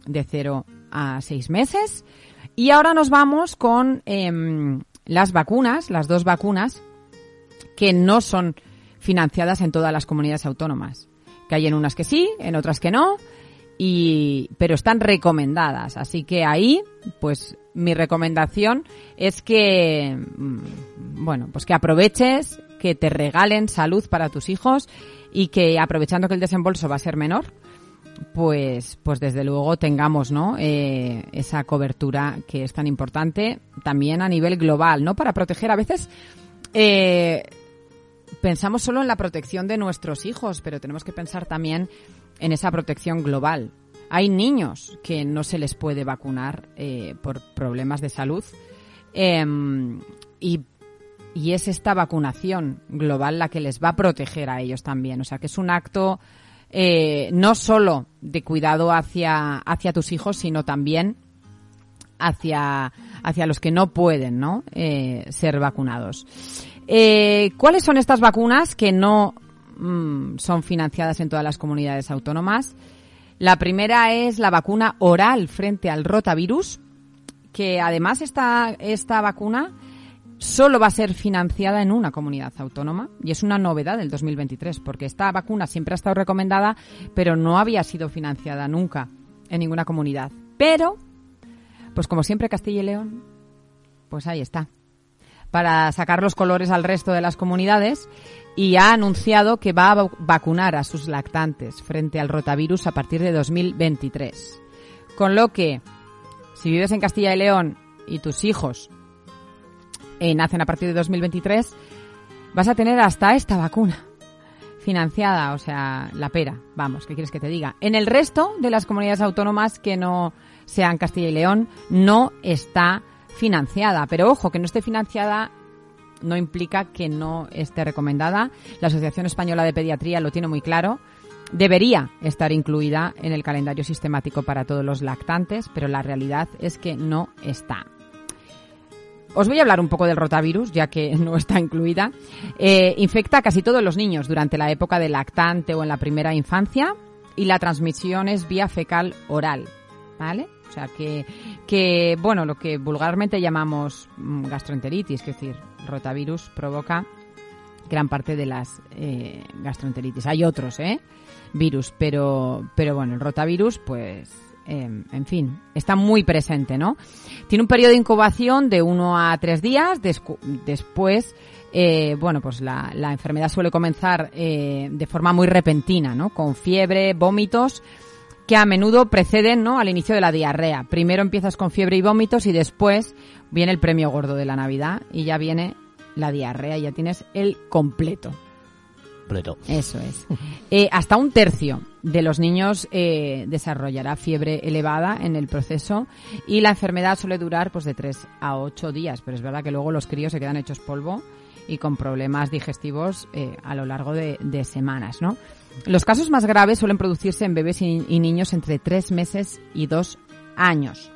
de 0 a 6 meses. Y ahora nos vamos con em, las vacunas, las dos vacunas que no son financiadas en todas las comunidades autónomas. Que hay en unas que sí, en otras que no, y, pero están recomendadas. Así que ahí, pues mi recomendación es que, mm, bueno, pues que aproveches, que te regalen salud para tus hijos y que aprovechando que el desembolso va a ser menor, pues, pues desde luego tengamos, ¿no? Eh, esa cobertura que es tan importante también a nivel global, ¿no? Para proteger a veces, eh, pensamos solo en la protección de nuestros hijos, pero tenemos que pensar también en esa protección global. Hay niños que no se les puede vacunar eh, por problemas de salud em, y, es esta vacunación global la que les va a proteger a ellos también. O sea, que es un acto eh, no solo de cuidado hacia, hacia tus hijos, sino también hacia, hacia los que no pueden ¿no? Eh, ser vacunados. Eh, ¿Cuáles son estas vacunas que no mm, son financiadas en todas las comunidades autónomas? La primera es la vacuna oral frente al rotavirus, que además esta, esta vacuna solo va a ser financiada en una comunidad autónoma y es una novedad del 2023 porque esta vacuna siempre ha estado recomendada pero no había sido financiada nunca en ninguna comunidad. Pero, pues como siempre Castilla y León, pues ahí está para sacar los colores al resto de las comunidades y ha anunciado que va a va- vacunar a sus lactantes frente al rotavirus a partir de 2023. Con lo que, si vives en Castilla y León y tus hijos eh, nacen a partir de 2023, vas a tener hasta esta vacuna financiada, o sea, la pera, vamos, ¿qué quieres que te diga? En el resto de las comunidades autónomas que no sean Castilla y León, no está financiada. Pero ojo, que no esté financiada no implica que no esté recomendada. La Asociación Española de Pediatría lo tiene muy claro. Debería estar incluida en el calendario sistemático para todos los lactantes, pero la realidad es que no está. Os voy a hablar un poco del rotavirus, ya que [laughs] no está incluida. Eh, infecta a casi todos los niños durante la época de lactante o en la primera infancia y la transmisión es vía fecal oral, ¿vale? O sea que, que bueno, lo que vulgarmente llamamos mm, gastroenteritis, es decir, rotavirus provoca gran parte de las eh, gastroenteritis. Hay otros, ¿eh? Virus, pero, pero bueno, el rotavirus, pues, eh, en fin, está muy presente, ¿no? Tiene un periodo de incubación de uno a tres días, después, eh, bueno, pues la, la enfermedad suele comenzar eh, de forma muy repentina, ¿no? Con fiebre, vómitos, que a menudo preceden, ¿no? Al inicio de la diarrea. Primero empiezas con fiebre y vómitos y después viene el premio gordo de la Navidad y ya viene la diarrea, ya tienes el completo. Completo. Eso es. Eh, hasta un tercio de los niños eh, desarrollará fiebre elevada en el proceso y la enfermedad suele durar pues de 3 a 8 días, pero es verdad que luego los críos se quedan hechos polvo y con problemas digestivos eh, a lo largo de, de semanas, ¿no? Los casos más graves suelen producirse en bebés y, y niños entre 3 meses y 2 años.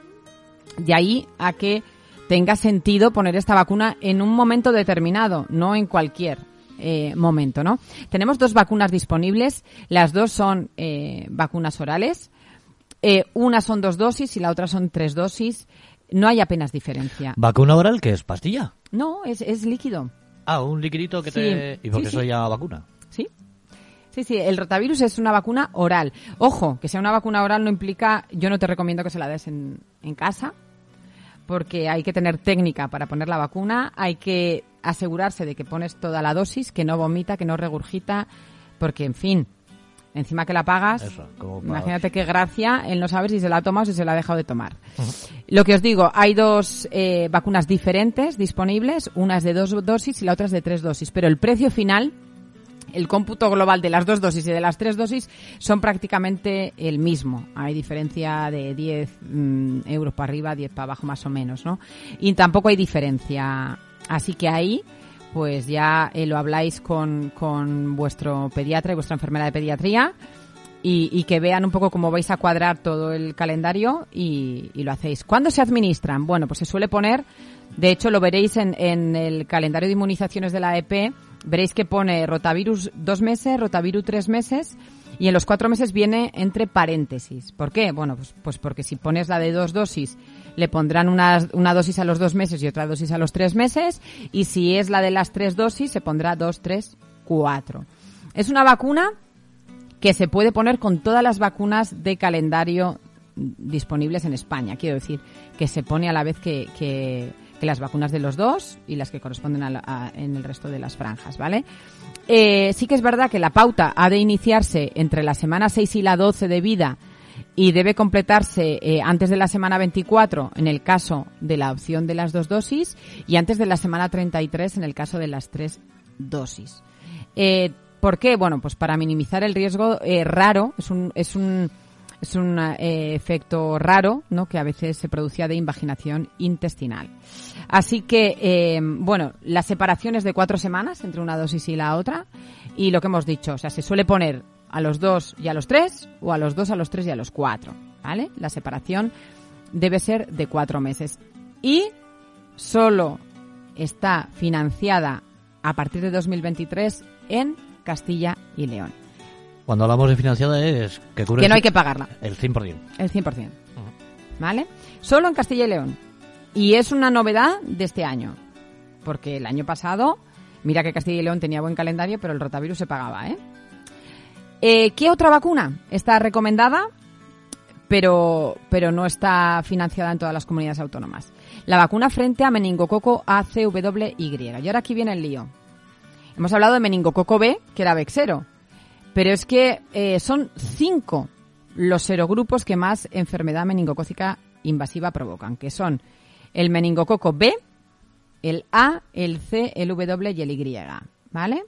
De ahí a que tenga sentido poner esta vacuna en un momento determinado, no en cualquier eh, momento, ¿no? Tenemos dos vacunas disponibles, las dos son eh, vacunas orales, eh, una son dos dosis y la otra son tres dosis. No hay apenas diferencia. ¿Vacuna oral que es? ¿Pastilla? No, es, es líquido. Ah, un liquidito que Sí, te... ¿Y por qué sí. eso ya vacuna? Sí. Sí, el rotavirus es una vacuna oral. Ojo, que sea una vacuna oral no implica, yo no te recomiendo que se la des en, en casa, porque hay que tener técnica para poner la vacuna, hay que asegurarse de que pones toda la dosis, que no vomita, que no regurgita, porque en fin, encima que la pagas, Eso, imagínate qué gracia el no saber si se la ha tomado o si se la ha dejado de tomar. Lo que os digo, hay dos eh, vacunas diferentes disponibles, una es de dos dosis y la otra es de tres dosis, pero el precio final el cómputo global de las dos dosis y de las tres dosis son prácticamente el mismo. Hay diferencia de 10 mm, euros para arriba, 10 para abajo más o menos, ¿no? Y tampoco hay diferencia. Así que ahí, pues ya eh, lo habláis con, con vuestro pediatra y vuestra enfermera de pediatría y, que vean un poco cómo vais a cuadrar todo el calendario y, y lo hacéis. ¿Cuándo se administran? Bueno, pues se suele poner, de hecho lo veréis en, en el calendario de inmunizaciones de la EP, veréis que pone rotavirus dos meses, rotavirus tres meses y en los cuatro meses viene entre paréntesis. ¿Por qué? Bueno, pues, pues porque si pones la de dos dosis le pondrán una, una dosis a los dos meses y otra dosis a los tres meses y si es la de las tres dosis se pondrá dos, tres, cuatro. Es una vacuna que se puede poner con todas las vacunas de calendario disponibles en España. Quiero decir, que se pone a la vez que, que, que las vacunas de los dos y las que corresponden a en el resto de las franjas, ¿vale? Eh, sí que es verdad que la pauta ha de iniciarse entre la semana 6 y la 12 de vida y debe completarse eh, antes de la semana 24 en el caso de la opción de las dos dosis y antes de la semana 33 en el caso de las tres dosis. Eh, ¿Por qué? Bueno, pues para minimizar el riesgo eh, raro, es un, es un, es un eh, efecto raro, ¿no? Que a veces se producía de invaginación intestinal. Así que, eh, bueno, la separación es de cuatro semanas entre una dosis y la otra. Y lo que hemos dicho, o sea, se suele poner a los dos y a los tres, o a los dos, a los tres y a los cuatro, ¿vale? La separación debe ser de cuatro meses. Y solo está financiada a partir de 2023 en Castilla y León. Cuando hablamos de financiada es que cubre Que no hay que pagarla, el 100%. el 100%. ¿Vale? Solo en Castilla y León. Y es una novedad de este año, porque el año pasado, mira que Castilla y León tenía buen calendario, pero el rotavirus se pagaba, ¿eh? Eh, ¿Qué otra vacuna está recomendada, pero, pero no está financiada en todas las comunidades autónomas? La vacuna frente a meningococo ACWY. Y ahora aquí viene el lío. Hemos hablado de meningococo B, que era Vexero, pero es que eh, son cinco los serogrupos que más enfermedad meningocócica invasiva provocan, que son el meningococo B, el A, el C, el W y el Y, ¿vale?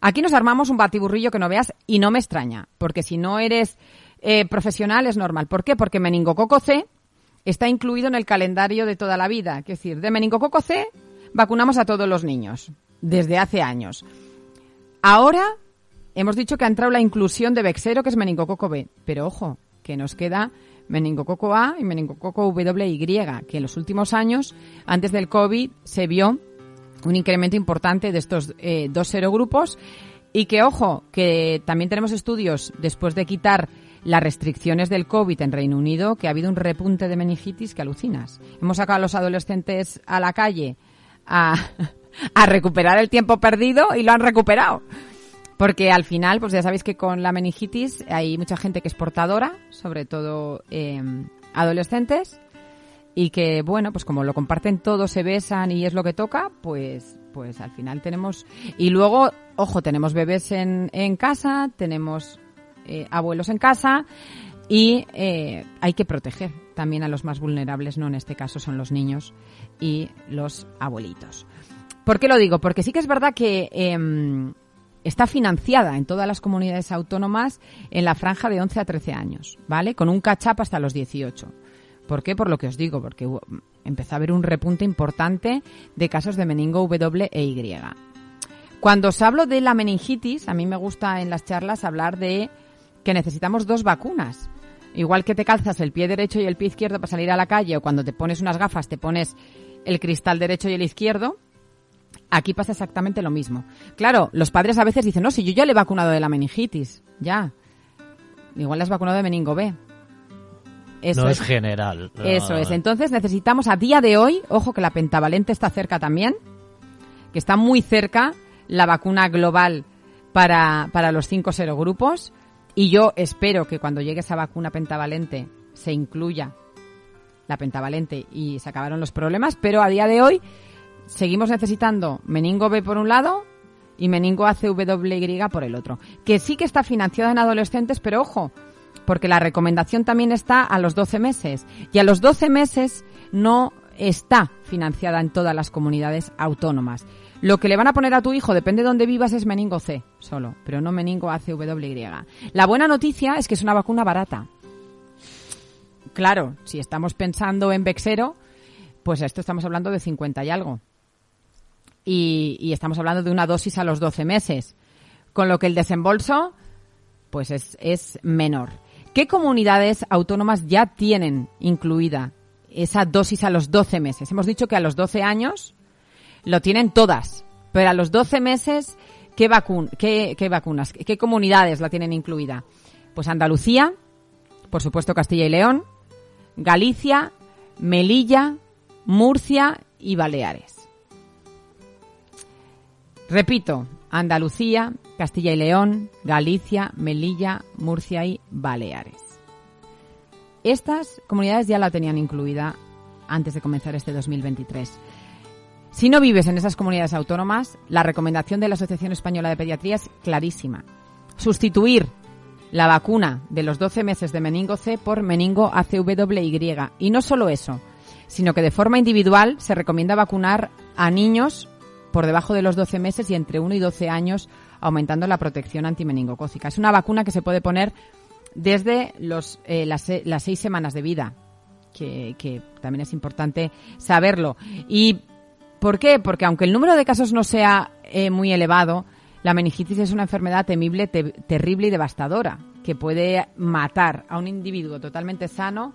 Aquí nos armamos un batiburrillo que no veas y no me extraña, porque si no eres eh, profesional es normal. ¿Por qué? Porque meningococo C está incluido en el calendario de toda la vida. Es decir, de meningococo C vacunamos a todos los niños desde hace años. Ahora hemos dicho que ha entrado la inclusión de Vexero, que es meningococo B, pero ojo, que nos queda meningococo A y meningococo WY, que en los últimos años, antes del COVID, se vio un incremento importante de estos eh, dos serogrupos y que, ojo, que también tenemos estudios después de quitar las restricciones del COVID en Reino Unido, que ha habido un repunte de meningitis que alucinas. Hemos sacado a los adolescentes a la calle a, [laughs] a recuperar el tiempo perdido y lo han recuperado. Porque al final, pues ya sabéis que con la meningitis hay mucha gente que es portadora, sobre todo eh, adolescentes, y que, bueno, pues como lo comparten todos, se besan y es lo que toca, pues, pues al final tenemos... Y luego, ojo, tenemos bebés en, en casa, tenemos eh, abuelos en casa y eh, hay que proteger también a los más vulnerables, no en este caso son los niños y los abuelitos. ¿Por qué lo digo? Porque sí que es verdad que em, está financiada en todas las comunidades autónomas en la franja de 11 a 13 años, ¿vale? Con un catch-up hasta los 18. ¿Por qué? Por lo que os digo, porque empezó a haber un repunte importante de casos de meningo W e Y. Cuando os hablo de la meningitis, a mí me gusta en las charlas hablar de que necesitamos dos vacunas. Igual que te calzas el pie derecho y el pie izquierdo para salir a la calle o cuando te pones unas gafas te pones el cristal derecho y el izquierdo, aquí pasa exactamente lo mismo. Claro, los padres a veces dicen, no, si yo ya le he vacunado de la meningitis, ya. Igual le has vacunado de meningo B. Eso no es, es general. eso es. Entonces necesitamos a día de hoy, ojo que la pentavalente está cerca también, que está muy cerca la vacuna global para, para los cinco serogrupos. Y yo espero que cuando llegue esa vacuna pentavalente se incluya la pentavalente y se acabaron los problemas, pero a día de hoy seguimos necesitando meningo B por un lado y meningo ACWY por el otro, que sí que está financiada en adolescentes, pero ojo, porque la recomendación también está a los 12 meses y a los 12 meses no está financiada en todas las comunidades autónomas. Lo que le van a poner a tu hijo, depende de dónde vivas, es meningo C solo, pero no meningo ACWY. La buena noticia es que es una vacuna barata. Claro, si estamos pensando en Vexero, pues esto estamos hablando de 50 y algo. Y, y estamos hablando de una dosis a los 12 meses. Con lo que el desembolso, pues es, es menor. ¿Qué comunidades autónomas ya tienen incluida esa dosis a los 12 meses? Hemos dicho que a los 12 años lo tienen todas, pero a los 12 meses, ¿qué, qué, qué vacunas, qué comunidades la tienen incluida? Pues Andalucía, por supuesto Castilla y León, Galicia, Melilla, Murcia y Baleares. Repito, Andalucía, Castilla y León, Galicia, Melilla, Murcia y Baleares. Estas comunidades ya la tenían incluida antes de comenzar este 2023. Si no vives en esas comunidades autónomas, la recomendación de la Asociación Española de Pediatría es clarísima. Sustituir la vacuna de los 12 meses de meningo C por meningo ACWY. Y no solo eso, sino que de forma individual se recomienda vacunar a niños por debajo de los 12 meses y entre 1 y 12 años, aumentando la protección antimeningocócica. Es una vacuna que se puede poner desde los, eh, las, las seis semanas de vida, que, que también es importante saberlo. ¿Y por qué? Porque aunque el número de casos no sea eh, muy elevado, la meningitis es una enfermedad temible, te- terrible y devastadora, que puede matar a un individuo totalmente sano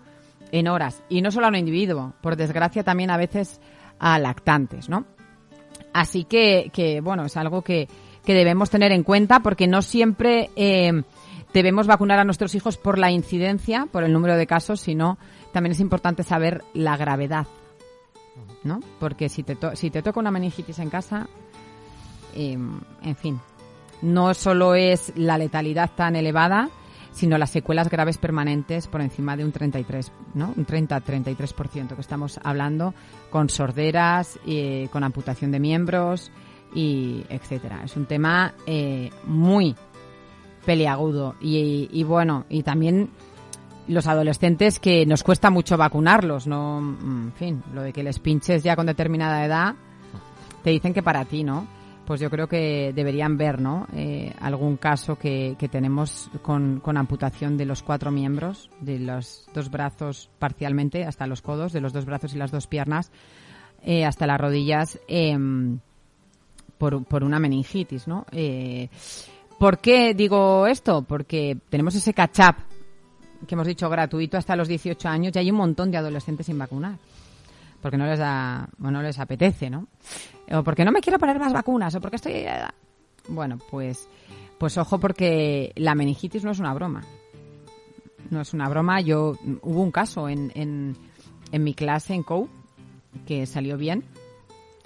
en horas. Y no solo a un individuo, por desgracia también a veces a lactantes, ¿no? Así que, que bueno, es algo que, que debemos tener en cuenta porque no siempre eh, debemos vacunar a nuestros hijos por la incidencia, por el número de casos, sino también es importante saber la gravedad ¿no? Porque si te, to- si te toca una meningitis en casa, eh, en fin, no solo es la letalidad tan elevada, sino las secuelas graves permanentes por encima de un 33, ¿no? Un 30-33% que estamos hablando, con sorderas, eh, con amputación de miembros y etcétera. Es un tema eh, muy peliagudo y, y bueno, y también los adolescentes que nos cuesta mucho vacunarlos, no, mm, en fin, lo de que les pinches ya con determinada edad, te dicen que para ti, ¿no? Pues yo creo que deberían ver, ¿no? Eh, algún caso que, que tenemos con, con amputación de los cuatro miembros, de los dos brazos parcialmente, hasta los codos, de los dos brazos y las dos piernas, eh, hasta las rodillas, em, por, por una meningitis, ¿no? Eh, ¿Por qué digo esto? Porque tenemos ese catch-up que hemos dicho gratuito hasta los 18 años y hay un montón de adolescentes sin vacunar. Porque no les da, o no les apetece, ¿no? O porque no me quiero poner más vacunas, o porque estoy... Bueno, pues, pues ojo porque la meningitis no es una broma. No es una broma. Yo, hubo un caso en, en, en mi clase en COU que salió bien.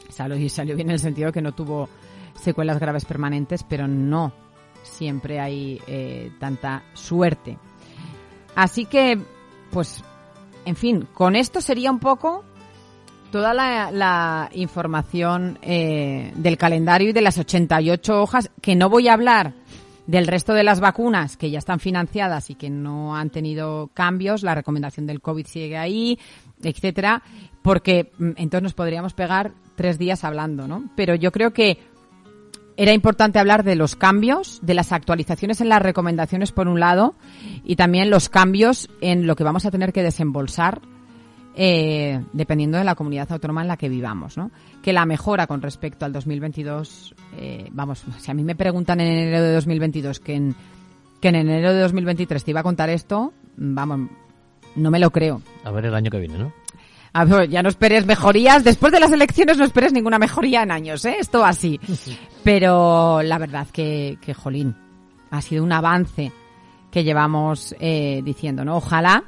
Salió, salió bien en el sentido que no tuvo secuelas graves permanentes, pero no siempre hay eh, tanta suerte. Así que, pues, en fin, con esto sería un poco toda la, información eh, del calendario y de las 88 hojas, que no voy a hablar del resto de las vacunas que ya están financiadas y que no han tenido cambios, la recomendación del COVID sigue ahí, etcétera, porque mm, entonces nos podríamos pegar tres días hablando, ¿no? Pero yo creo que era importante hablar de los cambios, de las actualizaciones en las recomendaciones por un lado y también los cambios en lo que vamos a tener que desembolsar eh, dependiendo de la comunidad autónoma en la que vivamos, ¿no? Que la mejora con respecto al 2022, eh, vamos, [laughs] si a mí me preguntan en enero de 2022 que en, que en enero de 2023 te iba a contar esto, vamos, no me lo creo. A ver el año que viene, ¿no? A ver, ya no esperes mejorías. Después de las elecciones no esperes ninguna mejoría en años, ¿eh? Esto así. [laughs] Pero la verdad que, que jolín, ha sido un avance que llevamos eh, diciendo, ¿no? Ojalá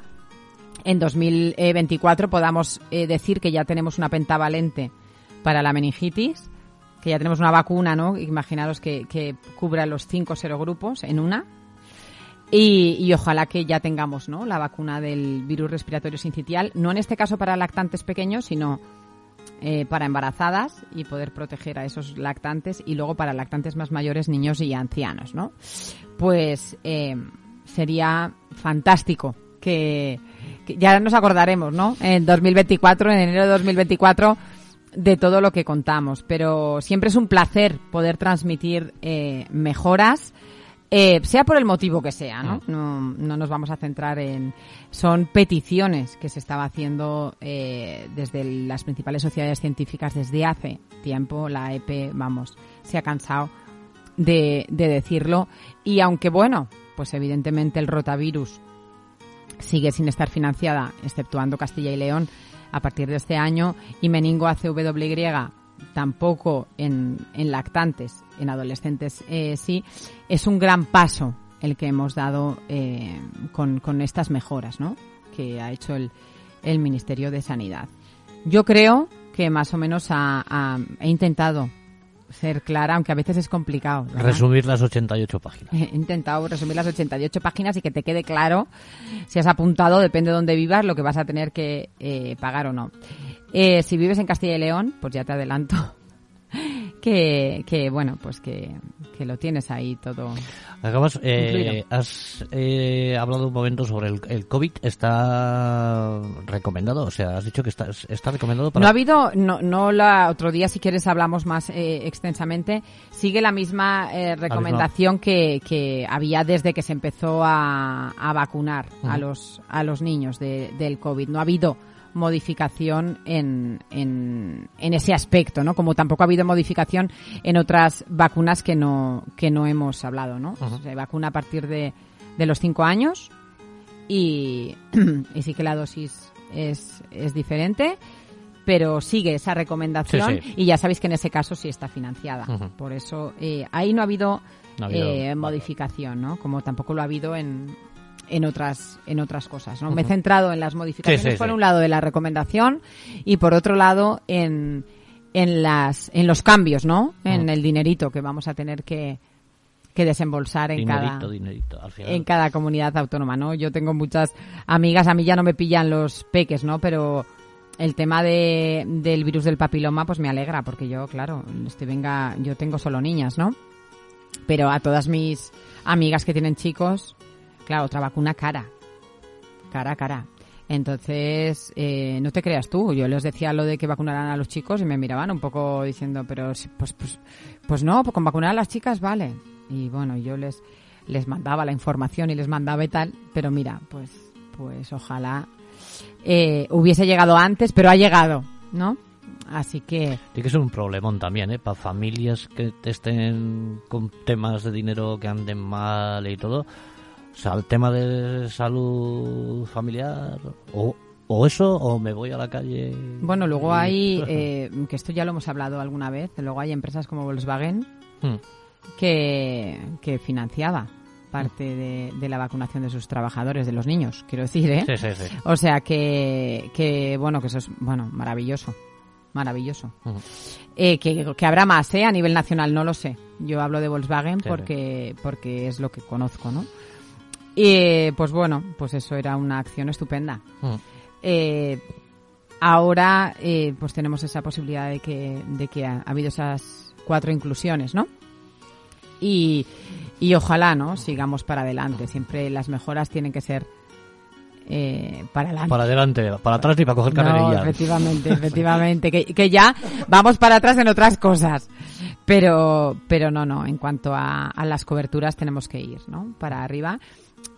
en 2024 podamos eh, decir que ya tenemos una pentavalente para la meningitis, que ya tenemos una vacuna, ¿no? Imaginaros que, cubra los cinco serogrupos en una. Y, ojalá que ya tengamos ¿no? la vacuna del virus respiratorio sincitial, no en este caso para lactantes pequeños, sino eh, para embarazadas y poder proteger a esos lactantes y luego para lactantes más mayores, niños y ancianos, ¿no? Pues eh, sería fantástico que ya nos acordaremos, ¿no? En 2024, en enero de 2024, de todo lo que contamos. Pero siempre es un placer poder transmitir eh, mejoras. Eh, sea por el motivo que sea, ¿no? ¿no? No nos vamos a centrar en... Son peticiones que se estaba haciendo eh, desde las principales sociedades científicas desde hace tiempo. La EP, vamos, se ha cansado de, de decirlo. Y aunque, bueno, pues evidentemente el rotavirus sigue sin estar financiada, exceptuando Castilla y León, a partir de este año, y meningo ACWY tampoco en, en lactantes, en adolescentes eh, sí, es un gran paso el que hemos dado eh, con, con estas mejoras ¿no? que ha hecho el, el Ministerio de Sanidad. Yo creo que más o menos ha, he intentado ser clara, aunque a veces es complicado. ¿verdad? Resumir las 88 páginas. [laughs] He intentado resumir las 88 páginas y que te quede claro si has apuntado, depende de dónde vivas, lo que vas a tener que eh, pagar o no. Eh, si vives en Castilla y León, pues ya te adelanto [laughs] que, que bueno, pues que, que lo tienes ahí todo. Acabas, eh, has eh, hablado un momento sobre el, el COVID. ¿Está recomendado? O sea, has dicho que está, está recomendado para... No ha habido, no, no la, otro día si quieres hablamos más eh, extensamente, sigue la misma eh, recomendación que, que había desde que se empezó a, a vacunar a los, a los niños de- del COVID. No ha habido modificación en, en, en ese aspecto, ¿no? Como tampoco ha habido modificación en otras vacunas que no, que no hemos hablado, ¿no? Ujú. Se vacuna a partir de, de los cinco años y, [clears throat] y sí que la dosis es, es diferente, pero sigue esa recomendación Sí, sí. y ya sabéis que en ese caso sí está financiada. Por eso eh, ahí no ha hado, No ha habido- eh, modificación, ¿no? Como tampoco lo ha habido en, en otras en otras cosas, ¿no? Me he centrado en las modificaciones Sí, sí, por sí. un lado de la recomendación y por otro lado en en las en los cambios, ¿no? En el dinerito que vamos a tener que que desembolsar en dinerito, cada dinerito, al final. en cada comunidad autónoma, ¿no? Yo tengo muchas amigas, a mí ya no me pillan los peques, ¿no? Pero el tema de, del virus del papiloma, pues me alegra, porque yo, claro, este venga, yo tengo solo niñas, ¿no? Pero a todas mis amigas que tienen chicos, claro, otra vacuna cara, cara, cara. Entonces, eh, no te creas tú, yo les decía lo de que vacunaran a los chicos y me miraban un poco diciendo, pero pues, pues, pues no, pues con vacunar a las chicas vale. Y bueno, yo les, les mandaba la información y les mandaba y tal, pero mira, pues, pues ojalá eh, hubiese llegado antes, pero ha llegado, ¿no? Así que, Tiene que ser un problemón también, ¿eh? Para familias que estén con temas de dinero que anden mal y todo. O sea, el tema de salud familiar, o, o eso, o me voy a la calle. bueno, luego y- hay, [laughs] eh, que esto ya lo hemos hablado alguna vez, luego hay empresas como Volkswagen Hmm. que, que financiaba parte de, de la vacunación de sus trabajadores, de los niños, quiero decir, ¿eh? Sí, sí, sí. O sea que, que, bueno, que eso es, bueno, maravilloso. Maravilloso. Ujú. Eh, que, que habrá más, ¿eh? A nivel nacional, no lo sé. Yo hablo de Volkswagen Sí, porque, porque es lo que conozco, ¿no? Y, pues bueno, pues eso era una acción estupenda. Mm. Eh, ahora, eh, pues tenemos esa posibilidad de que, de que ha, ha habido esas cuatro inclusiones, ¿no? Y, y ojalá, ¿no? Sigamos para adelante. Siempre las mejoras tienen que ser eh, para adelante. Para adelante, para atrás ni para coger No, carrerilla. efectivamente, [laughs] efectivamente. Que, que ya vamos para atrás en otras cosas. Pero, pero no, no. En cuanto a, a las coberturas tenemos que ir, ¿no? Para arriba.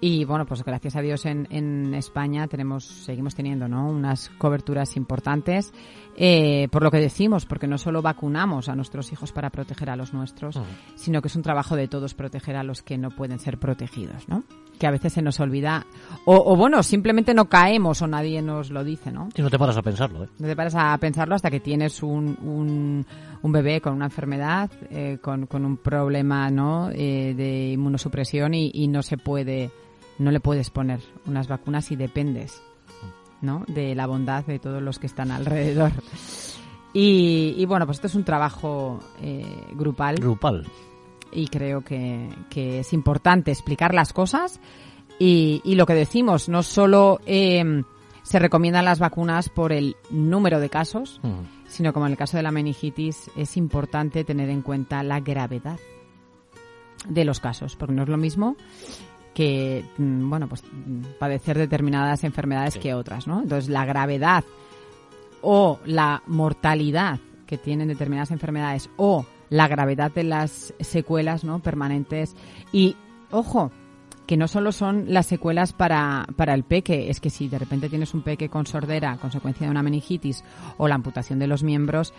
Y bueno, pues gracias a Dios en, en España tenemos, seguimos teniendo, ¿no? Unas coberturas importantes. eh, por lo que decimos, porque no solo vacunamos a nuestros hijos para proteger a los nuestros, Ujú. sino que es un trabajo de todos proteger a los que no pueden ser protegidos, ¿no? Que a veces se nos olvida, o, o bueno, simplemente no caemos o nadie nos lo dice, ¿no? Y no te paras a pensarlo, ¿eh? No te paras a pensarlo hasta que tienes un, un, un bebé con una enfermedad, eh, con, con un problema ¿no? Eh, de inmunosupresión y, y no se puede, no le puedes poner unas vacunas y dependes ¿no? de la bondad de todos los que están alrededor. Y, y bueno, pues esto es un trabajo eh, grupal Grupal. Y creo que, que es importante explicar las cosas y, y lo que decimos, no solo eh, se recomiendan las vacunas por el número de casos, sino como en el caso de la meningitis es importante tener en cuenta la gravedad de los casos, porque no es lo mismo que mm, bueno pues mm, padecer determinadas enfermedades Sí. que otras, ¿no? Entonces la gravedad o la mortalidad que tienen determinadas enfermedades o la gravedad de las secuelas, ¿no? permanentes y ojo, que no solo son las secuelas para, para el peque, es que si de repente tienes un peque con sordera consecuencia de una meningitis o la amputación de los miembros,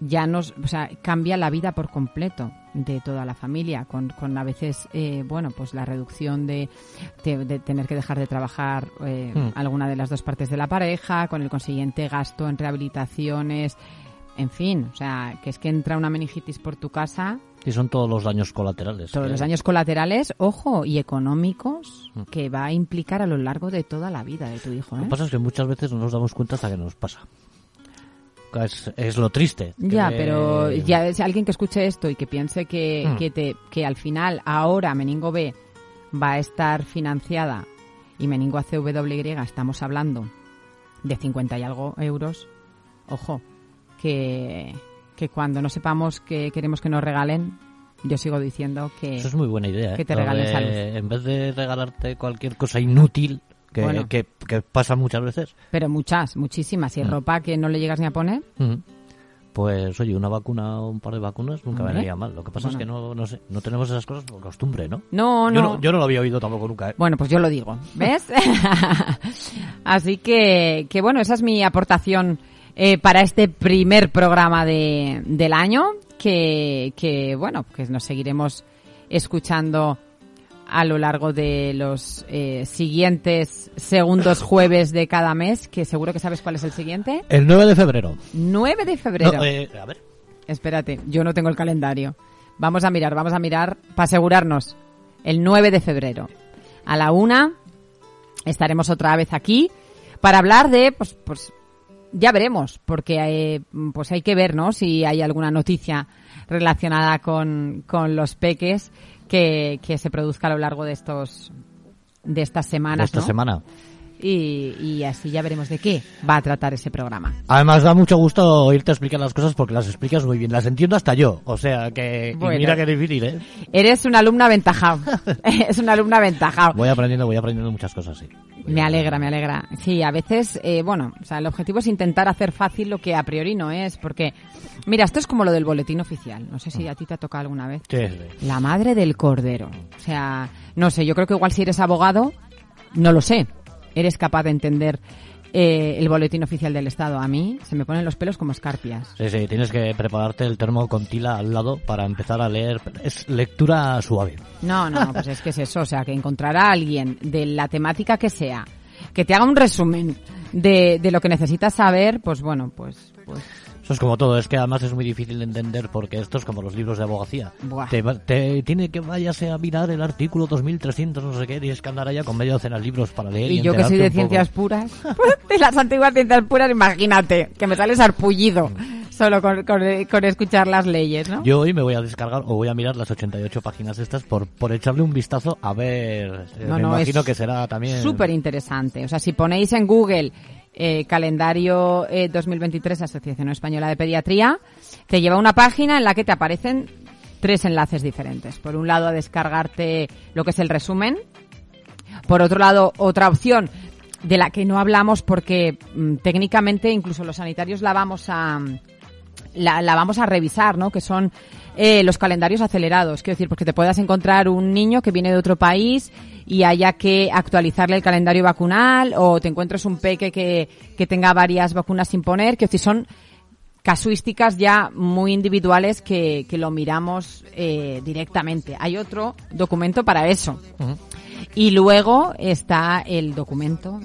ya nos, o sea, cambia la vida por completo de toda la familia, con, con a veces, eh, bueno, pues la reducción de, de, de tener que dejar de trabajar eh, Hmm. alguna de las dos partes de la pareja, con el consiguiente gasto en rehabilitaciones, en fin, o sea, que es que entra una meningitis por tu casa, Y son todos los daños colaterales. todos que los daños colaterales, ojo, y económicos, Mm. que va a implicar a lo largo de toda la vida de tu hijo. Lo ¿eh? que pasa es que muchas veces no nos damos cuenta hasta que nos pasa. Es, es lo triste. Ya, pero ya es alguien que escuche esto y que piense que, Hmm. que, te, que al final, ahora Meningo B va a estar financiada y Meningo ACWY estamos hablando de 50 y algo euros, ojo, que, que cuando no sepamos que queremos que nos regalen, yo sigo diciendo que... Eso es muy buena idea. ¿eh? que te regalen de- salud. En vez de regalarte cualquier cosa inútil, que, Bueno. que, que pasa muchas veces, Pero muchas, muchísimas. Y Hmm. ropa que no le llegas ni a poner, mm, pues oye, una vacuna o un par de vacunas nunca Hombre. vendría mal. Lo que pasa es que no, no sé, no tenemos esas cosas por costumbre, ¿no? no, Yo no. no, yo no lo había oído tampoco nunca, ¿eh? Bueno, pues yo lo digo, ¿ves? [laughs] Así que, que bueno, esa es mi aportación eh, para este primer programa de, del año, que, que bueno, que nos seguiremos escuchando a lo largo de los eh, siguientes segundos [laughs] jueves de cada mes, que seguro que sabes cuál es el siguiente. El 9 de febrero. 9 de febrero. No, eh, a ver. Espérate, yo no tengo el calendario. Vamos a mirar, vamos a mirar para asegurarnos. El 9 de febrero. A la una estaremos otra vez aquí para hablar de, pues, pues ya veremos, porque eh, pues hay que ver, ¿no? Si hay alguna noticia relacionada con, con los peques que, que se produzca a lo largo de estos de estas semanas, esta ¿no? semana. Y, y así ya veremos de qué va a tratar ese programa. Además da mucho gusto oírte explicar las cosas porque las explicas muy bien. Las entiendo hasta yo. O sea que... Bueno. mira que difícil, ¿eh? Eres una alumna aventajado. [laughs] es una alumna aventajado. Voy aprendiendo, voy aprendiendo muchas cosas, sí. Me alegra, me alegra. Sí, a veces, eh, bueno, o sea, el objetivo es intentar hacer fácil lo que a priori no es, porque, mira, esto es como lo del boletín oficial. No sé si a ti te ha tocado alguna vez. Sí, sí. La madre del cordero. O sea, no sé, yo creo que igual si eres abogado, no lo sé, eres capaz de entender eh, el boletín oficial del Estado. A mí se me ponen los pelos como escarpias. Sí, sí, tienes que prepararte el termo con tila al lado para empezar a leer. Es lectura suave. No, no, pues es que es eso, o sea, que encontrar a alguien de la temática que sea, que te haga un resumen de, de lo que necesitas saber, pues bueno, pues, pues Eso es como todo, es que además es muy difícil de entender porque esto es como los libros de abogacía. Buah. Te, te tiene que vayase a mirar el artículo 2300, no sé qué, tienes que andar allá con media docena de libros para leer. Y, Y yo que soy de ciencias poco. puras, [laughs] de las antiguas ciencias puras, imagínate, que me sales arpullido solo con, con, con escuchar las leyes, ¿no? Yo hoy me voy a descargar o voy a mirar las 88 páginas estas por, por echarle un vistazo a ver. eh, No, me no, imagino es que será también. Súper interesante. O sea, si ponéis en Google eh, calendario eh, 2023 Asociación Española de Pediatría, te lleva una página en la que te aparecen tres enlaces diferentes. Por un lado, a descargarte lo que es el resumen. Por otro lado, otra opción de la que no hablamos porque mm, técnicamente incluso los sanitarios la vamos a la, la vamos a revisar, ¿no? Que son eh, los calendarios acelerados. Quiero decir, porque te puedas encontrar un niño que viene de otro país y haya que actualizarle el calendario vacunal o te encuentres un peque que, que tenga varias vacunas sin poner. Quiero decir, son casuísticas ya muy individuales que, que lo miramos eh, directamente. Hay otro documento para eso. Y luego está el documento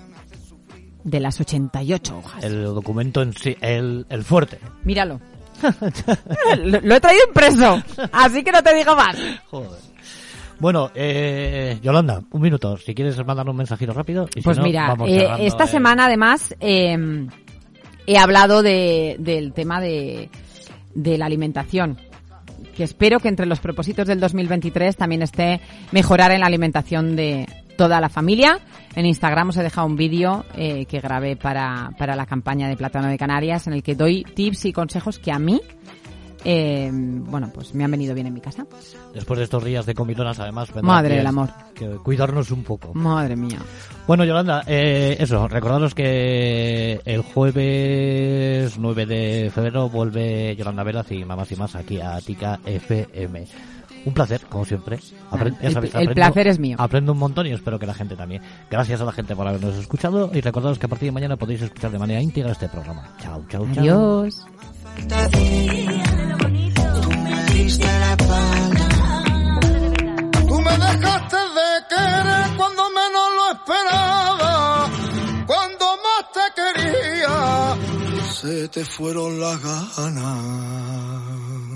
de las 88 hojas. El documento en sí, el, el fuerte. Míralo. [laughs] lo, lo he traído impreso, así que no te digo más. Joder. Bueno, eh, Yolanda, un minuto. Si quieres mandar un mensajito rápido. Y si Pues no, mira, vamos eh, cerrando, esta eh. semana además eh, he hablado de, del tema de, de la alimentación. Que espero que entre los propósitos del 2023 también esté mejorar en la alimentación de toda la familia. En Instagram os he dejado un vídeo eh, que grabé para, para la campaña de Plátano de Canarias en el que doy tips y consejos que a mí, eh, bueno, pues me han venido bien en mi casa. Después de estos días de comilonas, además. Madre del amor. Que cuidarnos un poco. Madre mía. Bueno, Yolanda, eh, eso, recordaros que el jueves 9 de febrero vuelve Yolanda Veraz y Mamás y Más aquí a Tica FM. Un placer, como siempre. Ya sabéis, el placer es mío. Aprendo un montón y espero que la gente también. Gracias a la gente por habernos escuchado y recordaros que a partir de mañana podéis escuchar de manera íntegra este programa. Chao, chao, chao. Adiós. Tú me dejaste de querer cuando menos lo esperaba, cuando más te quería, se te fueron las ganas.